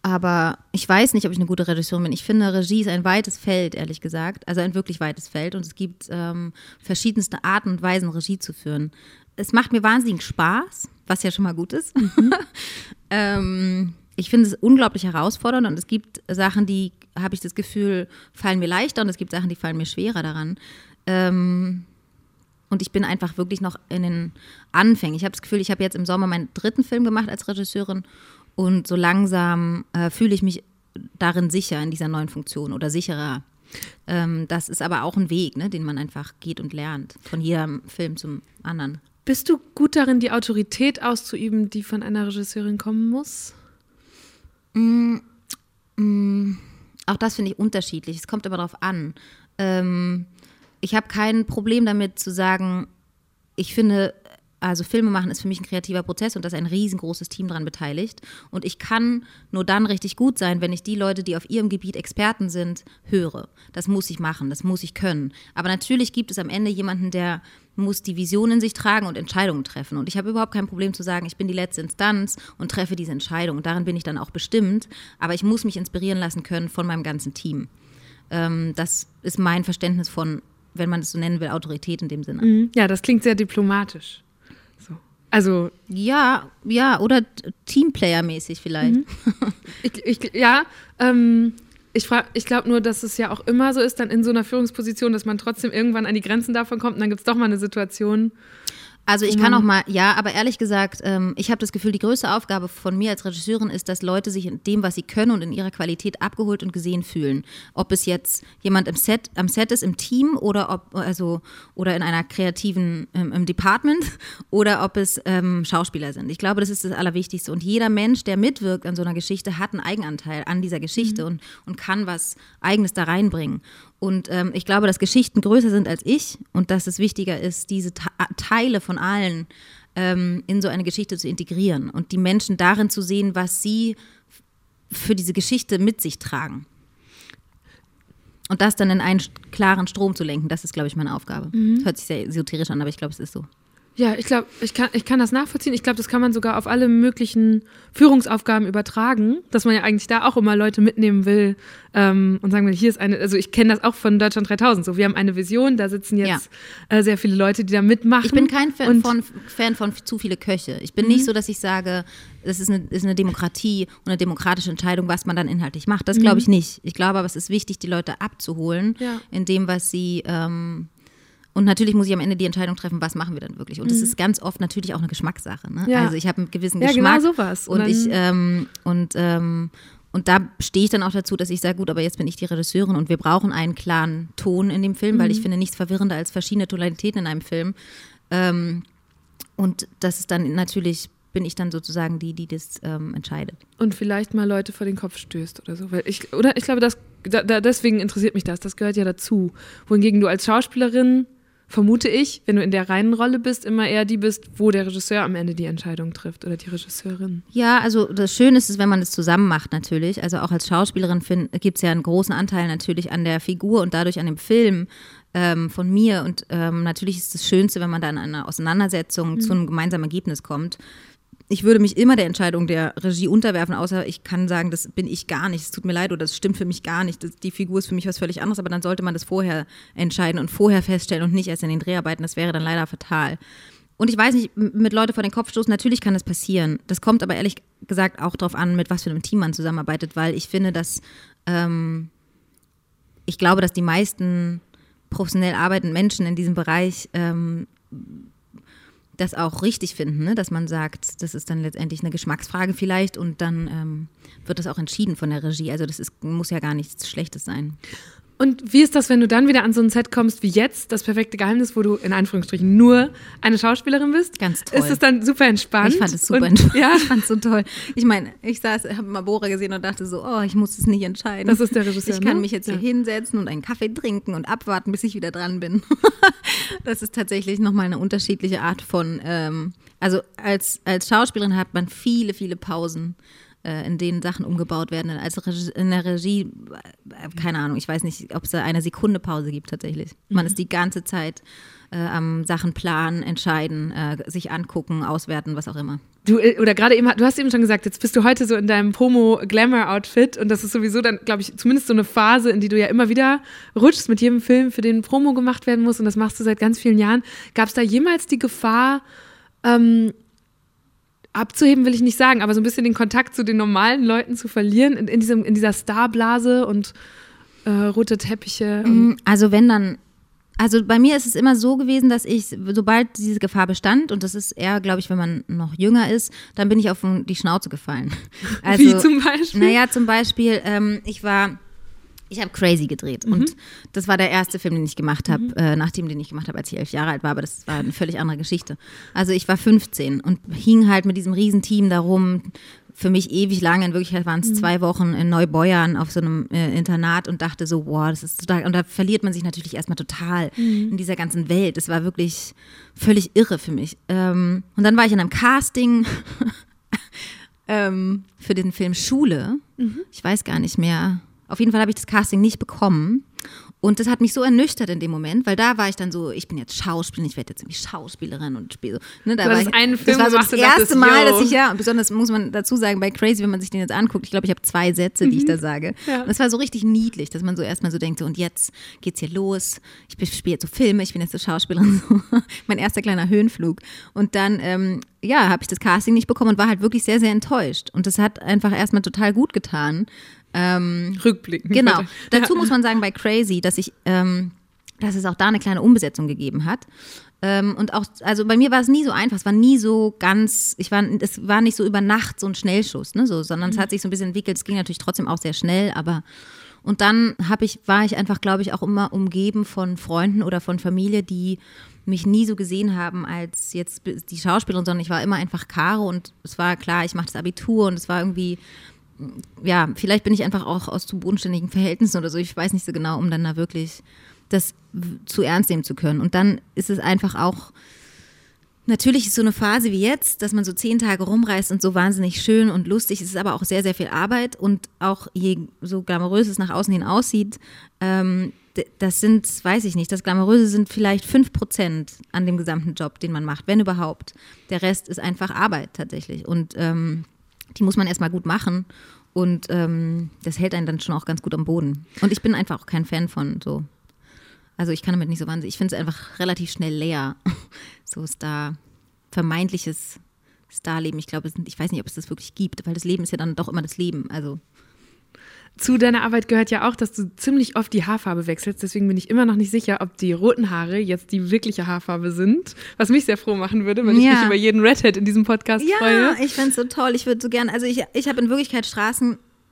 aber ich weiß nicht, ob ich eine gute Regisseurin bin. Ich finde, Regie ist ein weites Feld, ehrlich gesagt. Also ein wirklich weites Feld. Und es gibt ähm, verschiedenste Arten und Weisen, Regie zu führen. Es macht mir wahnsinnig Spaß, was ja schon mal gut ist. Mhm. [LAUGHS] ähm, ich finde es unglaublich herausfordernd und es gibt Sachen, die, habe ich das Gefühl, fallen mir leichter und es gibt Sachen, die fallen mir schwerer daran. Ähm, und ich bin einfach wirklich noch in den Anfängen. Ich habe das Gefühl, ich habe jetzt im Sommer meinen dritten Film gemacht als Regisseurin und so langsam äh, fühle ich mich darin sicher in dieser neuen Funktion oder sicherer. Ähm, das ist aber auch ein Weg, ne, den man einfach geht und lernt, von jedem Film zum anderen. Bist du gut darin, die Autorität auszuüben, die von einer Regisseurin kommen muss? Mm, mm, auch das finde ich unterschiedlich. Es kommt aber darauf an. Ähm, ich habe kein Problem damit zu sagen, ich finde, also Filme machen ist für mich ein kreativer Prozess und da ist ein riesengroßes Team daran beteiligt. Und ich kann nur dann richtig gut sein, wenn ich die Leute, die auf ihrem Gebiet Experten sind, höre. Das muss ich machen, das muss ich können. Aber natürlich gibt es am Ende jemanden, der muss die Vision in sich tragen und Entscheidungen treffen. Und ich habe überhaupt kein Problem zu sagen, ich bin die letzte Instanz und treffe diese Entscheidung. Und darin bin ich dann auch bestimmt. Aber ich muss mich inspirieren lassen können von meinem ganzen Team. Ähm, das ist mein Verständnis von wenn man es so nennen will, Autorität in dem Sinne. Mhm. Ja, das klingt sehr diplomatisch. So. Also. Ja, ja, oder Teamplayer-mäßig vielleicht. Mhm. [LAUGHS] Ich, ich, ja, ähm, ich, ich glaube nur, dass es ja auch immer so ist, dann in so einer Führungsposition, dass man trotzdem irgendwann an die Grenzen davon kommt und dann gibt es doch mal eine Situation, also ich kann auch mal, ja, aber ehrlich gesagt, ähm, ich habe das Gefühl, die größte Aufgabe von mir als Regisseurin ist, dass Leute sich in dem, was sie können und in ihrer Qualität abgeholt und gesehen fühlen. Ob es jetzt jemand im Set, am Set ist, im Team oder ob, also, oder in einer kreativen, ähm, im Department [LAUGHS] oder ob es ähm, Schauspieler sind. Ich glaube, das ist das Allerwichtigste. Und jeder Mensch, der mitwirkt an so einer Geschichte, hat einen Eigenanteil an dieser Geschichte mhm. und, und kann was Eigenes da reinbringen. Und ähm, ich glaube, dass Geschichten größer sind als ich und dass es wichtiger ist, diese Ta Teile von allen ähm, in so eine Geschichte zu integrieren und die Menschen darin zu sehen, was sie für diese Geschichte mit sich tragen. Und das dann in einen klaren Strom zu lenken, das ist, glaube ich, meine Aufgabe. Mhm. Hört sich sehr esoterisch an, aber ich glaube, es ist so. Ja, ich glaube, ich kann, ich kann das nachvollziehen. Ich glaube, das kann man sogar auf alle möglichen Führungsaufgaben übertragen, dass man ja eigentlich da auch immer Leute mitnehmen will ähm, und sagen will, hier ist eine, also ich kenne das auch von Deutschland 3000, so wir haben eine Vision, da sitzen jetzt ja. äh, sehr viele Leute, die da mitmachen. Ich bin kein Fan, von, Fan von zu viele Köche. Ich bin mhm. nicht so, dass ich sage, das ist eine, ist eine Demokratie und eine demokratische Entscheidung, was man dann inhaltlich macht. Das glaube mhm. ich nicht. Ich glaube aber, es ist wichtig, die Leute abzuholen ja. in dem, was sie ähm, und natürlich muss ich am Ende die Entscheidung treffen, was machen wir dann wirklich. Und mhm. das ist ganz oft natürlich auch eine Geschmackssache. Ne? Ja. Also ich habe einen gewissen ja, Geschmack. Genau sowas. Und, und ich ähm, und ähm, und da stehe ich dann auch dazu, dass ich sage, gut, aber jetzt bin ich die Regisseurin und wir brauchen einen klaren Ton in dem Film, mhm. weil ich finde nichts verwirrender als verschiedene Tonalitäten in einem Film. Ähm, und das ist dann natürlich bin ich dann sozusagen die, die das ähm, entscheidet. Und vielleicht mal Leute vor den Kopf stößt oder so. Weil ich, oder ich glaube, das, da, deswegen interessiert mich das. Das gehört ja dazu. Wohingegen du als Schauspielerin vermute ich, wenn du in der reinen Rolle bist, immer eher die bist, wo der Regisseur am Ende die Entscheidung trifft oder die Regisseurin. Ja, also das Schöne ist es, wenn man es zusammen macht natürlich. Also auch als Schauspielerin gibt es ja einen großen Anteil natürlich an der Figur und dadurch an dem Film ähm, von mir. Und ähm, natürlich ist es das Schönste, wenn man dann in einer Auseinandersetzung mhm. zu einem gemeinsamen Ergebnis kommt ich würde mich immer der Entscheidung der Regie unterwerfen, außer ich kann sagen, das bin ich gar nicht, es tut mir leid oder das stimmt für mich gar nicht, das, die Figur ist für mich was völlig anderes, aber dann sollte man das vorher entscheiden und vorher feststellen und nicht erst in den Dreharbeiten, das wäre dann leider fatal. Und ich weiß nicht, mit Leute vor den Kopf stoßen, natürlich kann das passieren. Das kommt aber ehrlich gesagt auch darauf an, mit was für einem Team man zusammenarbeitet, weil ich finde, dass ähm, ich glaube, dass die meisten professionell arbeitenden Menschen in diesem Bereich ähm, das auch richtig finden, ne? dass man sagt, das ist dann letztendlich eine Geschmacksfrage vielleicht und dann ähm, wird das auch entschieden von der Regie. Also das ist, muss ja gar nichts Schlechtes sein. Und wie ist das, wenn du dann wieder an so ein Set kommst wie jetzt, das perfekte Geheimnis, wo du in Anführungsstrichen nur eine Schauspielerin bist? Ganz toll. Ist es dann super entspannt? Ich fand es super Und- entspannt. Ja, [LAUGHS] Ich fand es so toll. Ich meine, ich saß, habe mal Bora gesehen und dachte so, oh, ich muss es nicht entscheiden. Das ist der Regisseur, Ich kann ne? mich jetzt Ja. hier hinsetzen und einen Kaffee trinken und abwarten, bis ich wieder dran bin. [LAUGHS] das ist tatsächlich nochmal eine unterschiedliche Art von, ähm, also als, als Schauspielerin hat man viele, viele Pausen, in denen Sachen umgebaut werden. Als Regie, in der Regie, äh, keine Ahnung, ich weiß nicht, ob es da eine Sekunde Pause gibt tatsächlich. Man ist die ganze Zeit äh, am Sachen planen, entscheiden, äh, sich angucken, auswerten, was auch immer. Du, äh, oder gerade eben, du hast eben schon gesagt, jetzt bist du heute so in deinem Promo-Glamour-Outfit und das ist sowieso dann, glaube ich, zumindest so eine Phase, in die du ja immer wieder rutschst mit jedem Film, für den Promo gemacht werden muss und das machst du seit ganz vielen Jahren. Gab es da jemals die Gefahr, ähm, abzuheben will ich nicht sagen, aber so ein bisschen den Kontakt zu den normalen Leuten zu verlieren in, in, diesem, in dieser Starblase und äh, rote Teppiche? Und, Also wenn dann, also bei mir ist es immer so gewesen, dass ich, sobald diese Gefahr bestand, und das ist eher, glaube ich, wenn man noch jünger ist, dann bin ich auf die Schnauze gefallen. [LAUGHS] Also, Wie zum Beispiel? Naja, zum Beispiel, ähm, ich war, ich habe Crazy gedreht und das war der erste Film, den ich gemacht habe, äh, nach dem, den ich gemacht habe, als ich elf Jahre alt war, aber das war eine völlig andere Geschichte. Also ich war 15 und hing halt mit diesem Riesenteam darum, für mich ewig lange, in Wirklichkeit waren es zwei Wochen in Neubeuern auf so einem äh, Internat und dachte so, wow, das ist total, und da verliert man sich natürlich erstmal total in dieser ganzen Welt. Das war wirklich völlig irre für mich. Ähm, und dann war ich in einem Casting [LAUGHS] ähm, für den Film Schule. Ich weiß gar nicht mehr. Auf jeden Fall habe ich das Casting nicht bekommen. Und das hat mich so ernüchtert in dem Moment, weil da war ich dann so, ich bin jetzt Schauspielerin, ich werde jetzt irgendwie Schauspielerin und spiele so. Ne, da Du war hattest ich, einen das war so das erste Mal, dass ich ja, und besonders muss man dazu sagen, bei Crazy, wenn man sich den jetzt anguckt, ich glaube, ich habe zwei Sätze, die ich da sage. Mhm. Ja. Und es war so richtig niedlich, dass man so erstmal so denkt, so und jetzt geht's hier los. Ich spiele jetzt so Filme, ich bin jetzt so Schauspielerin, so. [LAUGHS] mein erster kleiner Höhenflug. Und dann, ähm, ja, habe ich das Casting nicht bekommen und war halt wirklich sehr, sehr enttäuscht. Und das hat einfach erstmal total gut getan. Ähm, Rückblickend. Genau. Warte. Dazu muss man sagen, bei Crazy, dass ich, ähm, dass es auch da eine kleine Umbesetzung gegeben hat. Ähm, und auch, also bei mir war es nie so einfach, es war nie so ganz, ich war, es war nicht so über Nacht so ein Schnellschuss, ne, so, sondern es hat sich so ein bisschen entwickelt, es ging natürlich trotzdem auch sehr schnell, aber und dann habe ich, war ich einfach, glaube ich, auch immer umgeben von Freunden oder von Familie, die mich nie so gesehen haben als jetzt die Schauspielerin, sondern ich war immer einfach Caro und es war klar, ich mache das Abitur und es war irgendwie, ja, vielleicht bin ich einfach auch aus zu bodenständigen Verhältnissen oder so, ich weiß nicht so genau, um dann da wirklich das zu ernst nehmen zu können. Und dann ist es einfach auch, natürlich ist so eine Phase wie jetzt, dass man so zehn Tage rumreist und so wahnsinnig schön und lustig, es ist aber auch sehr, sehr viel Arbeit und auch je so glamourös es nach außen hin aussieht, ähm, das sind, weiß ich nicht, das Glamouröse sind vielleicht fünf Prozent an dem gesamten Job, den man macht, wenn überhaupt. Der Rest ist einfach Arbeit tatsächlich und ähm, die muss man erstmal gut machen und ähm, das hält einen dann schon auch ganz gut am Boden. Und ich bin einfach auch kein Fan von so. Also ich kann damit nicht so wahnsinnig. Ich finde es einfach relativ schnell leer. [LAUGHS] So Star, vermeintliches Starleben. Ich glaube, ich weiß nicht, ob es das wirklich gibt, weil das Leben ist ja dann doch immer das Leben. Also Zu deiner Arbeit gehört ja auch, dass du ziemlich oft die Haarfarbe wechselst. Deswegen bin ich immer noch nicht sicher, ob die roten Haare jetzt die wirkliche Haarfarbe sind. Was mich sehr froh machen würde, weil ich Ja. mich über jeden Redhead in diesem Podcast ja, freue. ich finde es so toll. Ich würde so gern, also ich, ich habe in Wirklichkeit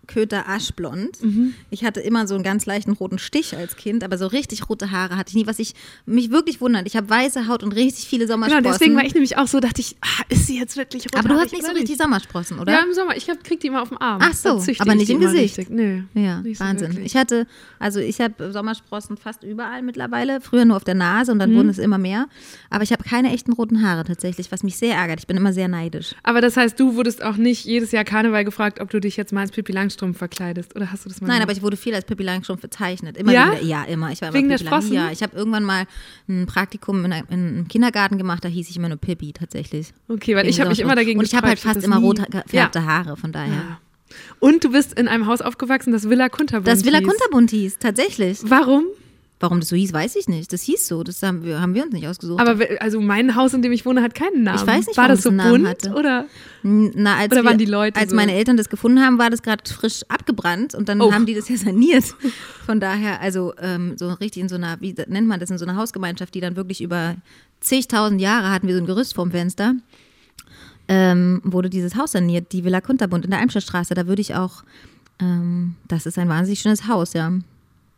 Straßenköter aschblond. Mhm. Ich hatte immer so einen ganz leichten roten Stich als Kind, aber so richtig rote Haare hatte ich nie, was ich mich wirklich wundert. Ich habe weiße Haut und richtig viele Genau, Sommersprossen. deswegen war ich nämlich auch so, dachte ich, ah, ist sie jetzt wirklich rot? aber du hast nicht so richtig Sommersprossen, oder? Ja, im Sommer. Ich hab, krieg die immer auf dem Arm. Ach so, aber ich nicht im Gesicht. Richtig. Nö, Ja, nicht so Wahnsinn. wirklich. ich hatte, also ich habe Sommersprossen fast überall mittlerweile. Früher nur auf der Nase und dann wurden es immer mehr. Aber ich habe keine echten roten Haare tatsächlich, was mich sehr ärgert. Ich bin immer sehr neidisch. Aber das heißt, du wurdest auch nicht jedes Jahr Karneval gefragt, ob du dich jetzt mal als Pippi Langstrumpf verkleidest. Oder hast du das mal Nein, gemacht? aber ich wurde viel als Pippi Langstrumpf bezeichnet. Immer Ja? wieder. Ja, immer. Ich war immer Wegen der Pippi Lang- Sprossen? Ja, ich habe irgendwann mal ein Praktikum in, einer- in einem Kindergarten gemacht, da hieß ich immer nur Pippi tatsächlich. Okay, weil Wegen ich habe mich immer dagegen Und ich habe halt fast immer rot gefärbte Haare, von daher. Ja. Und du bist in einem Haus aufgewachsen, das Villa Kunterbund Das Villa hieß. Kunterbund hieß, tatsächlich. Warum? Warum das so hieß, weiß ich nicht. Das hieß so. Das haben wir, haben wir uns nicht ausgesucht. Aber also mein Haus, in dem ich wohne, hat keinen Namen. Ich weiß nicht, War das so einen Namen bunt hatte. oder? Na, als Oder waren wir, die Leute als so? meine Eltern das gefunden haben, war das gerade frisch abgebrannt und dann Oh. haben die das ja saniert. Von daher, also ähm, so richtig in so einer, wie nennt man das, in so einer Hausgemeinschaft, die dann wirklich über zigtausend Jahre hatten wir so ein Gerüst vorm Fenster, ähm, wurde dieses Haus saniert, die Villa Kunterbund in der Eimscherstraße. Da würde ich auch, ähm, das ist ein wahnsinnig schönes Haus, ja.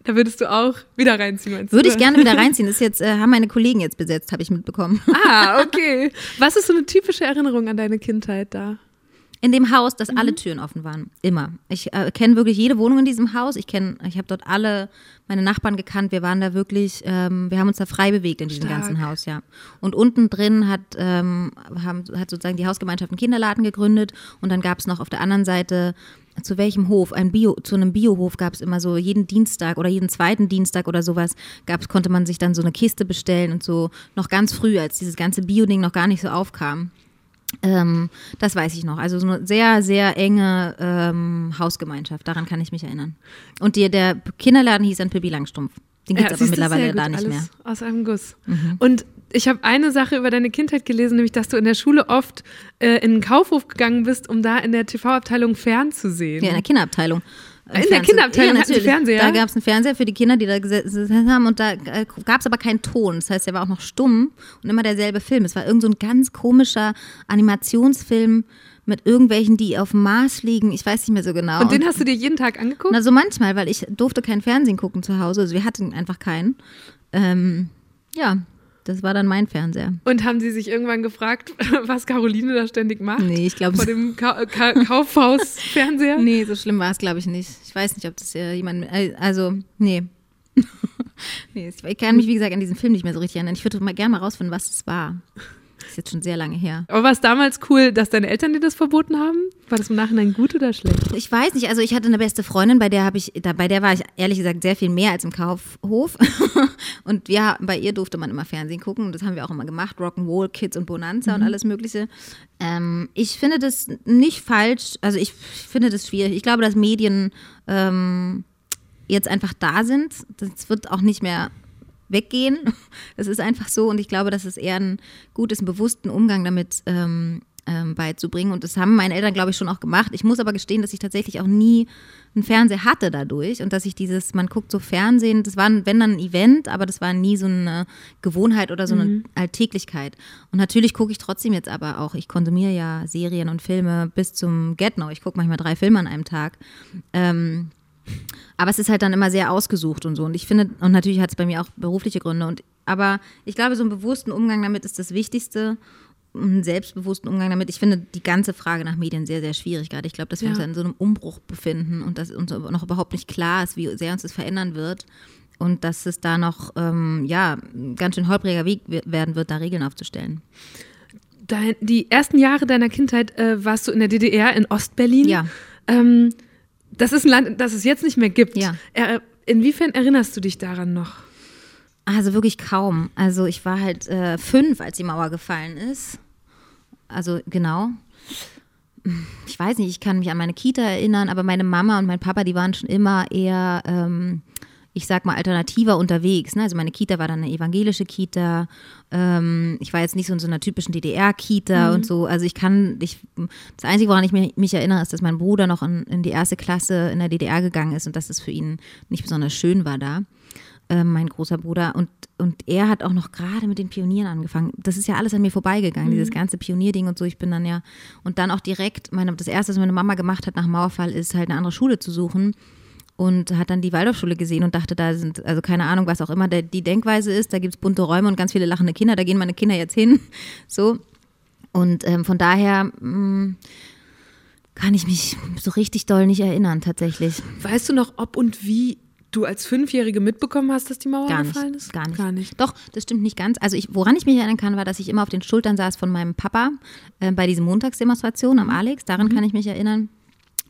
Da würdest du auch wieder reinziehen, meinst Würde du? ich gerne wieder reinziehen. Ist jetzt, äh, haben meine Kollegen jetzt besetzt, habe ich mitbekommen. Ah, [LAUGHS] okay. Was ist so eine typische Erinnerung an deine Kindheit da? In dem Haus, dass Mhm. alle Türen offen waren. Immer. Ich äh, kenne wirklich jede Wohnung in diesem Haus. Ich kenne, ich habe dort alle meine Nachbarn gekannt. Wir waren da wirklich, ähm, wir haben uns da frei bewegt in diesem Stark. ganzen Haus, ja. Und unten drin hat, ähm, haben, hat sozusagen die Hausgemeinschaft einen Kinderladen gegründet und dann gab es noch auf der anderen Seite zu welchem Hof? Ein Bio, zu einem Biohof gab es immer so jeden Dienstag oder jeden zweiten Dienstag oder sowas gab's, konnte man sich dann so eine Kiste bestellen und so noch ganz früh, als dieses ganze Bio-Ding noch gar nicht so aufkam. Ähm, das weiß ich noch. Also so eine sehr, sehr enge ähm, Hausgemeinschaft. Daran kann ich mich erinnern. Und die, der Kinderladen hieß dann Pippi Langstrumpf. Den gibt es aber siehst du, mittlerweile da nicht alles mehr. Mhm. Aus einem Guss. Und ich habe eine Sache über deine Kindheit gelesen, nämlich, dass du in der Schule oft äh, in einen Kaufhof gegangen bist, um da in der TV-Abteilung fernzusehen. Ja, in der Kinderabteilung. In der Kinderabteilung ja, natürlich. Fernseher? Da gab es einen Fernseher für die Kinder, die da gesessen haben und da äh, gab es aber keinen Ton. Das heißt, der war auch noch stumm und immer derselbe Film. Es war irgend so ein ganz komischer Animationsfilm mit irgendwelchen, die auf dem Mars liegen. Ich weiß nicht mehr so genau. Und den hast du dir jeden Tag angeguckt? Na, so manchmal, weil ich durfte kein Fernsehen gucken zu Hause. Also wir hatten einfach keinen. Ähm, ja, das war dann mein Fernseher. Und haben sie sich irgendwann gefragt, [LAUGHS] was Caroline da ständig macht? Nee, ich glaube Vor dem Ka Ka Kaufhaus-Fernseher? [LAUGHS] Nee, so schlimm war es, glaube ich, nicht. Ich weiß nicht, ob das ja jemand. äh, Also, nee. [LAUGHS] nee, ich kann mich, wie gesagt, an diesen Film nicht mehr so richtig erinnern. Ich würde mal gerne mal rausfinden, was das war. Ist jetzt schon sehr lange her. Aber war es damals cool, dass deine Eltern dir das verboten haben? War das im Nachhinein gut oder schlecht? Ich weiß nicht, also ich hatte eine beste Freundin, bei der habe ich, da, bei der war ich ehrlich gesagt sehr viel mehr als im Kaufhof. [LAUGHS] und wir, bei ihr durfte man immer Fernsehen gucken und das haben wir auch immer gemacht, Rock'n'Roll, Kids und Bonanza und alles Mögliche. Ähm, ich finde das nicht falsch, also ich finde das schwierig. Ich glaube, dass Medien ähm, jetzt einfach da sind. Das wird auch nicht mehr weggehen. [LAUGHS] Das ist einfach so und ich glaube, dass es eher ein gutes, einen bewussten Umgang damit ähm, ähm, beizubringen. Und das haben meine Eltern, glaube ich, schon auch gemacht. Ich muss aber gestehen, dass ich tatsächlich auch nie einen Fernseher hatte dadurch und dass ich dieses, man guckt so Fernsehen, das war, ein- wenn dann ein Event, aber das war nie so eine Gewohnheit oder so eine Alltäglichkeit. Und natürlich gucke ich trotzdem jetzt aber auch, ich konsumiere ja Serien und Filme bis zum Get-No. Ich gucke manchmal drei Filme an einem Tag. Ähm, aber es ist halt dann immer sehr ausgesucht und so. Und ich finde, und natürlich hat es bei mir auch berufliche Gründe. Und, aber ich glaube, so einen bewussten Umgang damit ist das Wichtigste. Einen selbstbewussten Umgang damit. Ich finde die ganze Frage nach Medien sehr, sehr schwierig gerade. Ich glaube, dass wir Ja. uns in so einem Umbruch befinden und dass uns noch überhaupt nicht klar ist, wie sehr uns das verändern wird. Und dass es da noch, ähm, ja, ein ganz schön holpriger Weg we- werden wird, da Regeln aufzustellen. Dein, die ersten Jahre deiner Kindheit äh, warst du in der DDR in Ostberlin. Ja. Ähm, das ist ein Land, das es jetzt nicht mehr gibt. Ja. Inwiefern erinnerst du dich daran noch? Also wirklich kaum. Also ich war halt äh, fünf, als die Mauer gefallen ist. Also genau. Ich weiß nicht, ich kann mich an meine Kita erinnern, aber meine Mama und mein Papa, die waren schon immer eher, ähm, ich sag mal, alternativer unterwegs. Ne? Also meine Kita war dann eine evangelische Kita. Ähm, ich war jetzt nicht so in so einer typischen DDR-Kita und so. Also ich kann, ich, das Einzige, woran ich mich, mich erinnere, ist, dass mein Bruder noch in, in die erste Klasse in der DDR gegangen ist und dass es für ihn nicht besonders schön war da äh, mein großer Bruder. Und, und er hat auch noch gerade mit den Pionieren angefangen. Das ist ja alles an mir vorbeigegangen, dieses ganze Pionierding und so. Ich bin dann ja, und dann auch direkt, meine, das erste, was meine Mama gemacht hat nach Mauerfall, ist halt eine andere Schule zu suchen. Und hat dann die Waldorfschule gesehen und dachte, da sind, also keine Ahnung, was auch immer der, die Denkweise ist, da gibt es bunte Räume und ganz viele lachende Kinder, da gehen meine Kinder jetzt hin. [LAUGHS] So. Und ähm, von daher mh, kann ich mich so richtig doll nicht erinnern, tatsächlich. Weißt du noch, ob und wie du als Fünfjährige mitbekommen hast, dass die Mauer Gar gefallen nicht, ist? gar nicht. Gar nicht. Doch, das stimmt nicht ganz. Also ich, woran ich mich erinnern kann, war, dass ich immer auf den Schultern saß von meinem Papa äh, bei diesen Montagsdemonstrationen am Alex. Daran kann ich mich erinnern.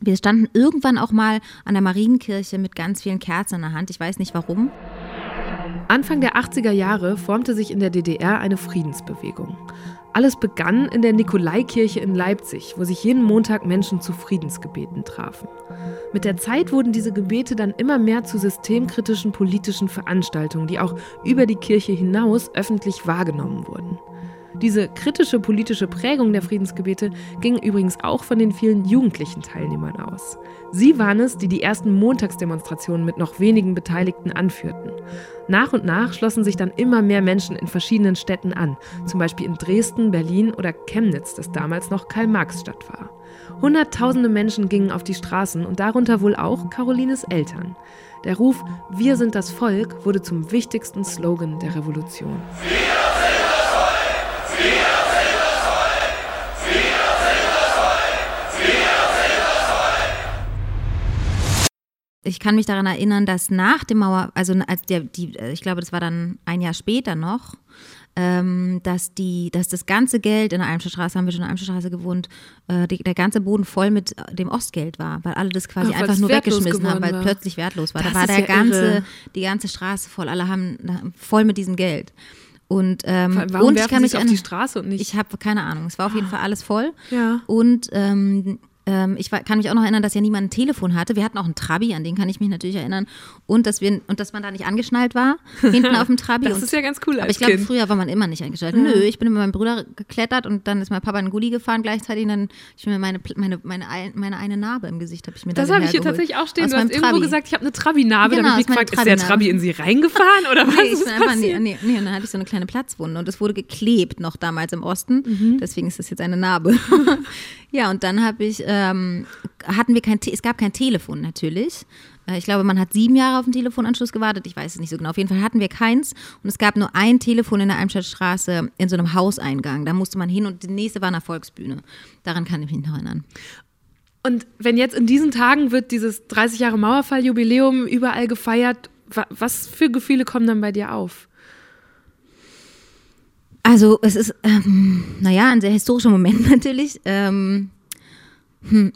Wir standen irgendwann auch mal an der Marienkirche mit ganz vielen Kerzen in der Hand. Ich weiß nicht warum. Anfang der 80er Jahre formte sich in der DDR eine Friedensbewegung. Alles begann in der Nikolaikirche in Leipzig, wo sich jeden Montag Menschen zu Friedensgebeten trafen. Mit der Zeit wurden diese Gebete dann immer mehr zu systemkritischen politischen Veranstaltungen, die auch über die Kirche hinaus öffentlich wahrgenommen wurden. Diese kritische politische Prägung der Friedensgebete ging übrigens auch von den vielen jugendlichen Teilnehmern aus. Sie waren es, die die ersten Montagsdemonstrationen mit noch wenigen Beteiligten anführten. Nach und nach schlossen sich dann immer mehr Menschen in verschiedenen Städten an, zum Beispiel in Dresden, Berlin oder Chemnitz, das damals noch Karl-Marx-Stadt war. Hunderttausende Menschen gingen auf die Straßen und darunter wohl auch Carolines Eltern. Der Ruf Wir sind das Volk wurde zum wichtigsten Slogan der Revolution. Ich kann mich daran erinnern, dass nach dem Mauer, also als der, die, ich glaube, das war dann ein Jahr später noch, ähm, dass die, dass das ganze Geld in der Eimscherstraße, haben wir schon in der Eimscherstraße gewohnt, äh, die, der ganze Boden voll mit dem Ostgeld war, weil alle das quasi Ach, einfach nur weggeschmissen haben, weil war. plötzlich wertlos war. Das da war der ja ganze, irre. die ganze Straße voll, alle haben voll mit diesem Geld. Und, ähm, Warum und ich kann mich auf die Straße und nicht. Ich habe keine Ahnung. Es war auf jeden ah. Fall alles voll. Ja. Und ähm, ähm, ich kann mich auch noch erinnern, dass ja niemand ein Telefon hatte. Wir hatten auch einen Trabi, an den kann ich mich natürlich erinnern. Und dass, wir, und dass man da nicht angeschnallt war, [LAUGHS] hinten auf dem Trabi. das und, ist ja ganz cool. Aber ich glaube, früher war man immer nicht eingeschaltet. Ja. Nö, ich bin mit meinem Bruder geklettert und dann ist mein Papa in Gully gefahren gleichzeitig. Und dann ich mir meine, meine, meine, meine eine Narbe im Gesicht habe ich mir Das habe ich hier tatsächlich auch stehen. Aus du hast irgendwo Trabi. gesagt, ich habe eine Trabi-Narbe. Genau, dann habe ich gefragt, ist der Trabi in sie reingefahren oder [LAUGHS] was? Nee, ich bin einfach, nee, nee, nee, und dann hatte ich so eine kleine Platzwunde und das wurde geklebt noch damals im Osten. Mhm. Deswegen ist das jetzt eine Narbe. [LAUGHS] ja, und dann habe ich ähm, hatten wir kein, es gab kein Telefon natürlich. Äh, ich glaube, man hat sieben Jahre auf den Telefonanschluss gewartet. Ich weiß es nicht so genau. Auf jeden Fall hatten wir keins. Und es gab nur ein Telefon in der Eimstadtstraße in so einem Hauseingang. Da musste man hin und die nächste war eine Volksbühne. Daran kann ich mich noch erinnern. Und wenn jetzt in diesen Tagen wird dieses 30 Jahre Mauerfall-Jubiläum überall gefeiert, was für Gefühle kommen dann bei dir auf? Also es ist, ähm, naja, ein sehr historischer Moment [LAUGHS] natürlich. Ähm, hm,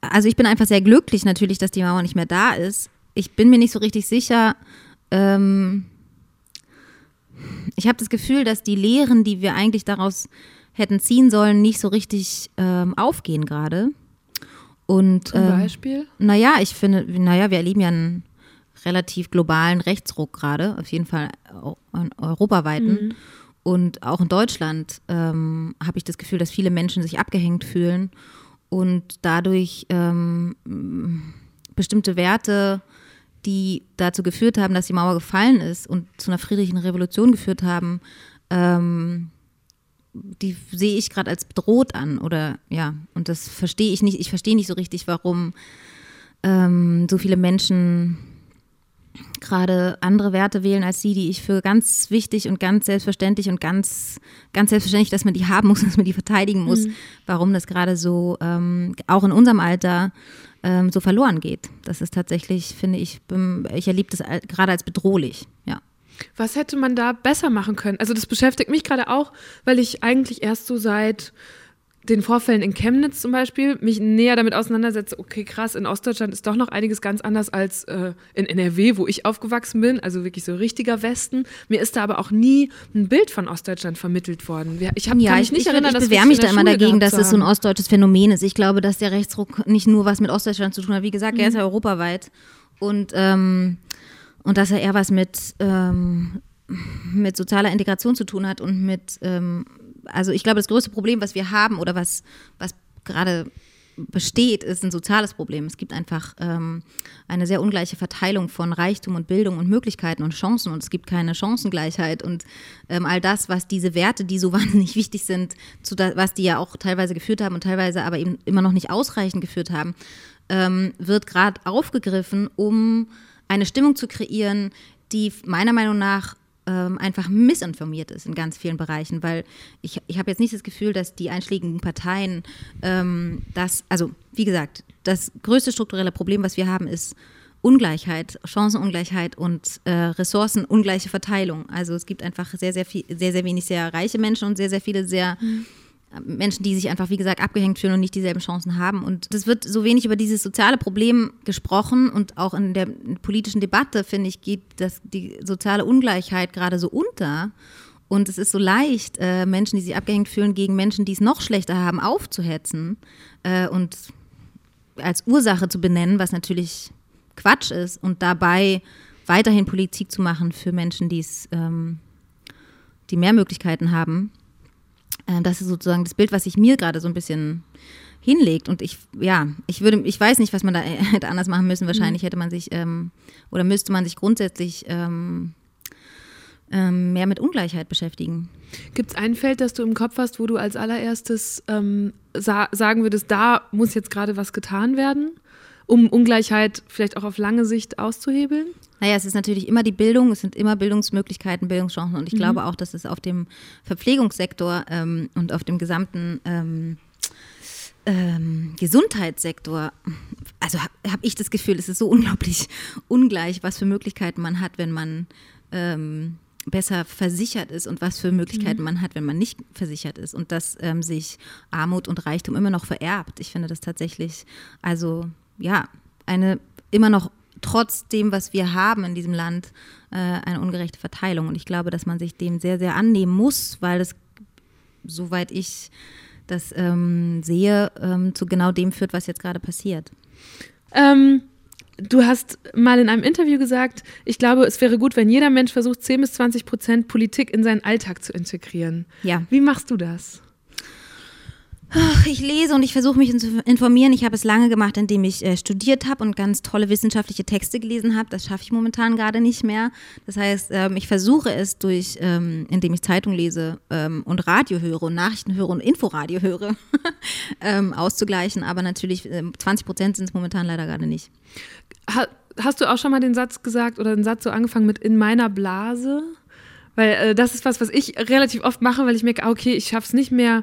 also ich bin einfach sehr glücklich natürlich, dass die Mauer nicht mehr da ist. Ich bin mir nicht so richtig sicher. Ähm, ich habe das Gefühl, dass die Lehren, die wir eigentlich daraus hätten ziehen sollen, nicht so richtig ähm, aufgehen gerade. Und, Zum ähm, Beispiel? Naja, ich finde, naja, wir erleben ja einen relativ globalen Rechtsruck gerade, auf jeden Fall einen europaweiten. Mhm. Und auch in Deutschland ähm, habe ich das Gefühl, dass viele Menschen sich abgehängt fühlen und dadurch ähm, bestimmte Werte, die dazu geführt haben, dass die Mauer gefallen ist und zu einer friedlichen Revolution geführt haben, ähm, die sehe ich gerade als bedroht an oder ja, und das verstehe ich nicht. Ich verstehe nicht so richtig, warum ähm, so viele Menschen gerade andere Werte wählen als die, die ich für ganz wichtig und ganz selbstverständlich und ganz, ganz selbstverständlich, dass man die haben muss, [LAUGHS] dass man die verteidigen muss, mhm. warum das gerade so ähm, auch in unserem Alter ähm, so verloren geht. Das ist tatsächlich, finde ich, ich erlebe das gerade als bedrohlich, ja. Was hätte man da besser machen können? Also das beschäftigt mich gerade auch, weil ich eigentlich erst so seit den Vorfällen in Chemnitz zum Beispiel mich näher damit auseinandersetze, okay, krass, in Ostdeutschland ist doch noch einiges ganz anders als äh, in NRW, wo ich aufgewachsen bin, also wirklich so richtiger Westen. Mir ist da aber auch nie ein Bild von Ostdeutschland vermittelt worden. Ich hab, ja, kann mich nicht ich, erinnern, ich, ich bewähre mich da immer dagegen, dass es so ein ostdeutsches Phänomen ist. Ich glaube, dass der Rechtsruck nicht nur was mit Ostdeutschland zu tun hat. Wie gesagt, mhm. er ist ja europaweit und ähm, und dass er eher was mit ähm, mit sozialer Integration zu tun hat und mit ähm, also ich glaube, das größte Problem, was wir haben oder was, was gerade besteht, ist ein soziales Problem. Es gibt einfach ähm, eine sehr ungleiche Verteilung von Reichtum und Bildung und Möglichkeiten und Chancen und es gibt keine Chancengleichheit und ähm, all das, was diese Werte, die so [LAUGHS] wahnsinnig wichtig sind, zu da, was die ja auch teilweise geführt haben und teilweise aber eben immer noch nicht ausreichend geführt haben, ähm, wird gerade aufgegriffen, um eine Stimmung zu kreieren, die meiner Meinung nach ähm, einfach missinformiert ist in ganz vielen Bereichen, weil ich, ich habe jetzt nicht das Gefühl, dass die einschlägigen Parteien ähm, das, also wie gesagt, das größte strukturelle Problem, was wir haben, ist Ungleichheit, Chancenungleichheit und äh, ressourcenungleiche Verteilung. Also es gibt einfach sehr, sehr viel, sehr, sehr wenig sehr reiche Menschen und sehr, sehr viele sehr mhm. Menschen, die sich einfach, wie gesagt, abgehängt fühlen und nicht dieselben Chancen haben. Und es wird so wenig über dieses soziale Problem gesprochen und auch in der politischen Debatte, finde ich, geht das, die soziale Ungleichheit gerade so unter. Und es ist so leicht, äh, Menschen, die sich abgehängt fühlen, gegen Menschen, die es noch schlechter haben, aufzuhetzen äh, und als Ursache zu benennen, was natürlich Quatsch ist und dabei weiterhin Politik zu machen für Menschen, ähm, die mehr Möglichkeiten haben. Äh, das ist sozusagen das Bild, was sich mir gerade so ein bisschen hinlegt. Und ich, ja, ich würde, ich weiß nicht, was man da [LAUGHS] hätte anders machen müssen. Wahrscheinlich hätte man sich ähm, oder müsste man sich grundsätzlich ähm, ähm, mehr mit Ungleichheit beschäftigen. Gibt es ein Feld, das du im Kopf hast, wo du als allererstes ähm, sa sagen würdest, da muss jetzt gerade was getan werden, um Ungleichheit vielleicht auch auf lange Sicht auszuhebeln? Naja, es ist natürlich immer die Bildung, es sind immer Bildungsmöglichkeiten, Bildungschancen und ich mhm. glaube auch, dass es auf dem Verpflegungssektor ähm, und auf dem gesamten ähm, ähm, Gesundheitssektor, also habe hab ich das Gefühl, es ist so unglaublich [LAUGHS] ungleich, was für Möglichkeiten man hat, wenn man ähm, besser versichert ist und was für Möglichkeiten mhm. man hat, wenn man nicht versichert ist und dass ähm, sich Armut und Reichtum immer noch vererbt. Ich finde das tatsächlich, also ja, eine immer noch trotz dem, was wir haben in diesem Land, äh, eine ungerechte Verteilung. Und ich glaube, dass man sich dem sehr, sehr annehmen muss, weil das, soweit ich das ähm, sehe, ähm, zu genau dem führt, was jetzt gerade passiert. Ähm, Du hast mal in einem Interview gesagt, ich glaube, es wäre gut, wenn jeder Mensch versucht, 10 bis 20 Prozent Politik in seinen Alltag zu integrieren. Ja. Wie machst du das? Ich lese und ich versuche mich zu informieren. Ich habe es lange gemacht, indem ich äh, studiert habe und ganz tolle wissenschaftliche Texte gelesen habe. Das schaffe ich momentan gerade nicht mehr. Das heißt, ähm, ich versuche es durch, ähm, indem ich Zeitung lese ähm, und Radio höre und Nachrichten höre und Inforadio höre, [LAUGHS] ähm, auszugleichen. Aber natürlich, 20 ähm, Prozent sind es momentan leider gerade nicht. Ha hast du auch schon mal den Satz gesagt oder den Satz so angefangen mit in meiner Blase? Weil äh, das ist was, was ich relativ oft mache, weil ich merke, ah, okay, ich schaffe es nicht mehr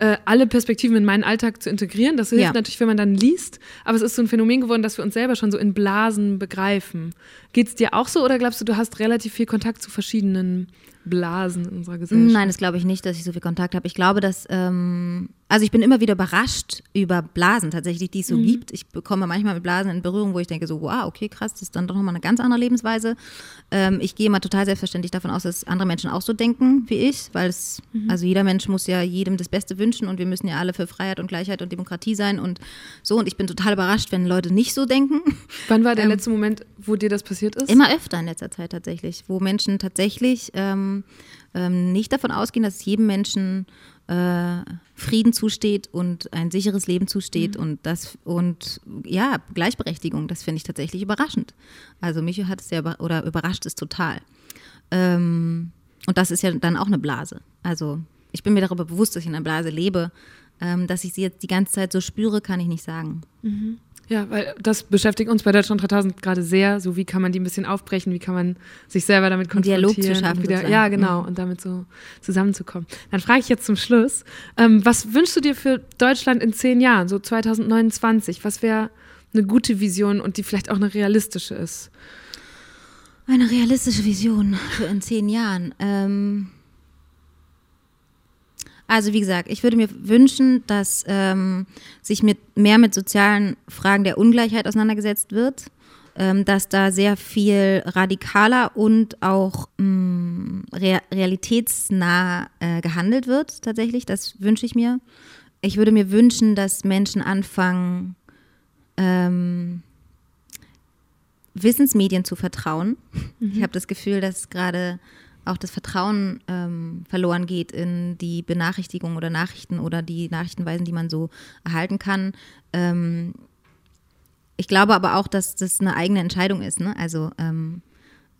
äh, alle Perspektiven in meinen Alltag zu integrieren. Das hilft ja. natürlich, wenn man dann liest, aber es ist so ein Phänomen geworden, dass wir uns selber schon so in Blasen begreifen. Geht es dir auch so oder glaubst du, du hast relativ viel Kontakt zu verschiedenen Blasen in unserer Gesellschaft? Nein, das glaube ich nicht, dass ich so viel Kontakt habe. Ich glaube, dass, ähm, also ich bin immer wieder überrascht über Blasen tatsächlich, die es so mhm. gibt. Ich bekomme manchmal mit Blasen in Berührung, wo ich denke so, wow, okay, krass, das ist dann doch nochmal eine ganz andere Lebensweise. Ähm, ich gehe mal total selbstverständlich davon aus, dass andere Menschen auch so denken wie ich, weil es, mhm. also jeder Mensch muss ja jedem das Beste wünschen und wir müssen ja alle für Freiheit und Gleichheit und Demokratie sein und so. Und ich bin total überrascht, wenn Leute nicht so denken. [LAUGHS] Wann war der ähm, letzte Moment, wo dir das passiert ist? Immer öfter in letzter Zeit tatsächlich, wo Menschen tatsächlich ähm, ähm, nicht davon ausgehen, dass jedem Menschen äh, Frieden zusteht und ein sicheres Leben zusteht mhm. und das und ja, Gleichberechtigung, das finde ich tatsächlich überraschend. Also mich hat es ja oder überrascht es total. Ähm, und das ist ja dann auch eine Blase. Also ich bin mir darüber bewusst, dass ich in einer Blase lebe. Ähm, dass ich sie jetzt die ganze Zeit so spüre, kann ich nicht sagen. Mhm. Ja, weil das beschäftigt uns bei Deutschland 3000 gerade sehr. So, wie kann man die ein bisschen aufbrechen? Wie kann man sich selber damit konfrontieren? Dialog zu schaffen. Wieder, ja, genau. Mhm. Und damit so zusammenzukommen. Dann frage ich jetzt zum Schluss: ähm, Was wünschst du dir für Deutschland in zehn Jahren, so 2029? Was wäre eine gute Vision und die vielleicht auch eine realistische ist? Eine realistische Vision für in zehn Jahren. Ähm also wie gesagt, ich würde mir wünschen, dass ähm, sich mit, mehr mit sozialen Fragen der Ungleichheit auseinandergesetzt wird, ähm, dass da sehr viel radikaler und auch mh, rea realitätsnah äh, gehandelt wird tatsächlich. Das wünsche ich mir. Ich würde mir wünschen, dass Menschen anfangen, ähm, Wissensmedien zu vertrauen. Mhm. Ich habe das Gefühl, dass gerade auch das Vertrauen ähm, verloren geht in die Benachrichtigung oder Nachrichten oder die Nachrichtenweisen, die man so erhalten kann. Ähm, ich glaube aber auch, dass das eine eigene Entscheidung ist. Ne? Also ähm,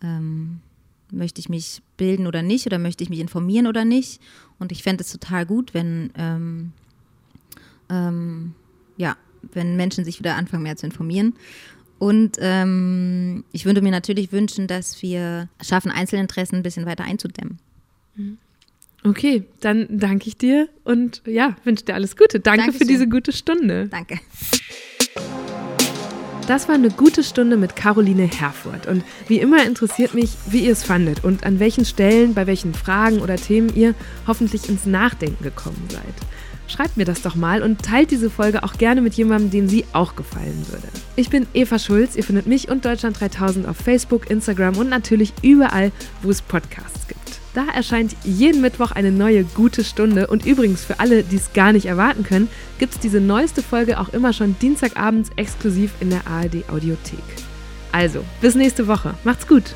ähm möchte ich mich bilden oder nicht oder möchte ich mich informieren oder nicht. Und ich fände es total gut, wenn ähm, ähm, ja, wenn Menschen sich wieder anfangen, mehr zu informieren. Und ähm, ich würde mir natürlich wünschen, dass wir schaffen, Einzelinteressen ein bisschen weiter einzudämmen. Mhm. Okay, dann danke ich dir und ja, wünsche dir alles Gute. Danke Dankeschön. für diese gute Stunde. Danke. Das war eine gute Stunde mit Caroline Herfurth. Und wie immer interessiert mich, wie ihr es fandet und an welchen Stellen, bei welchen Fragen oder Themen ihr hoffentlich ins Nachdenken gekommen seid. Schreibt mir das doch mal und teilt diese Folge auch gerne mit jemandem, dem sie auch gefallen würde. Ich bin Eva Schulz. Ihr findet mich und Deutschland 3000 auf Facebook, Instagram und natürlich überall, wo es Podcasts gibt. Da erscheint jeden Mittwoch eine neue gute Stunde. Und übrigens für alle, die es gar nicht erwarten können, gibt es diese neueste Folge auch immer schon Dienstagabends exklusiv in der ARD Audiothek. Also, bis nächste Woche. Macht's gut.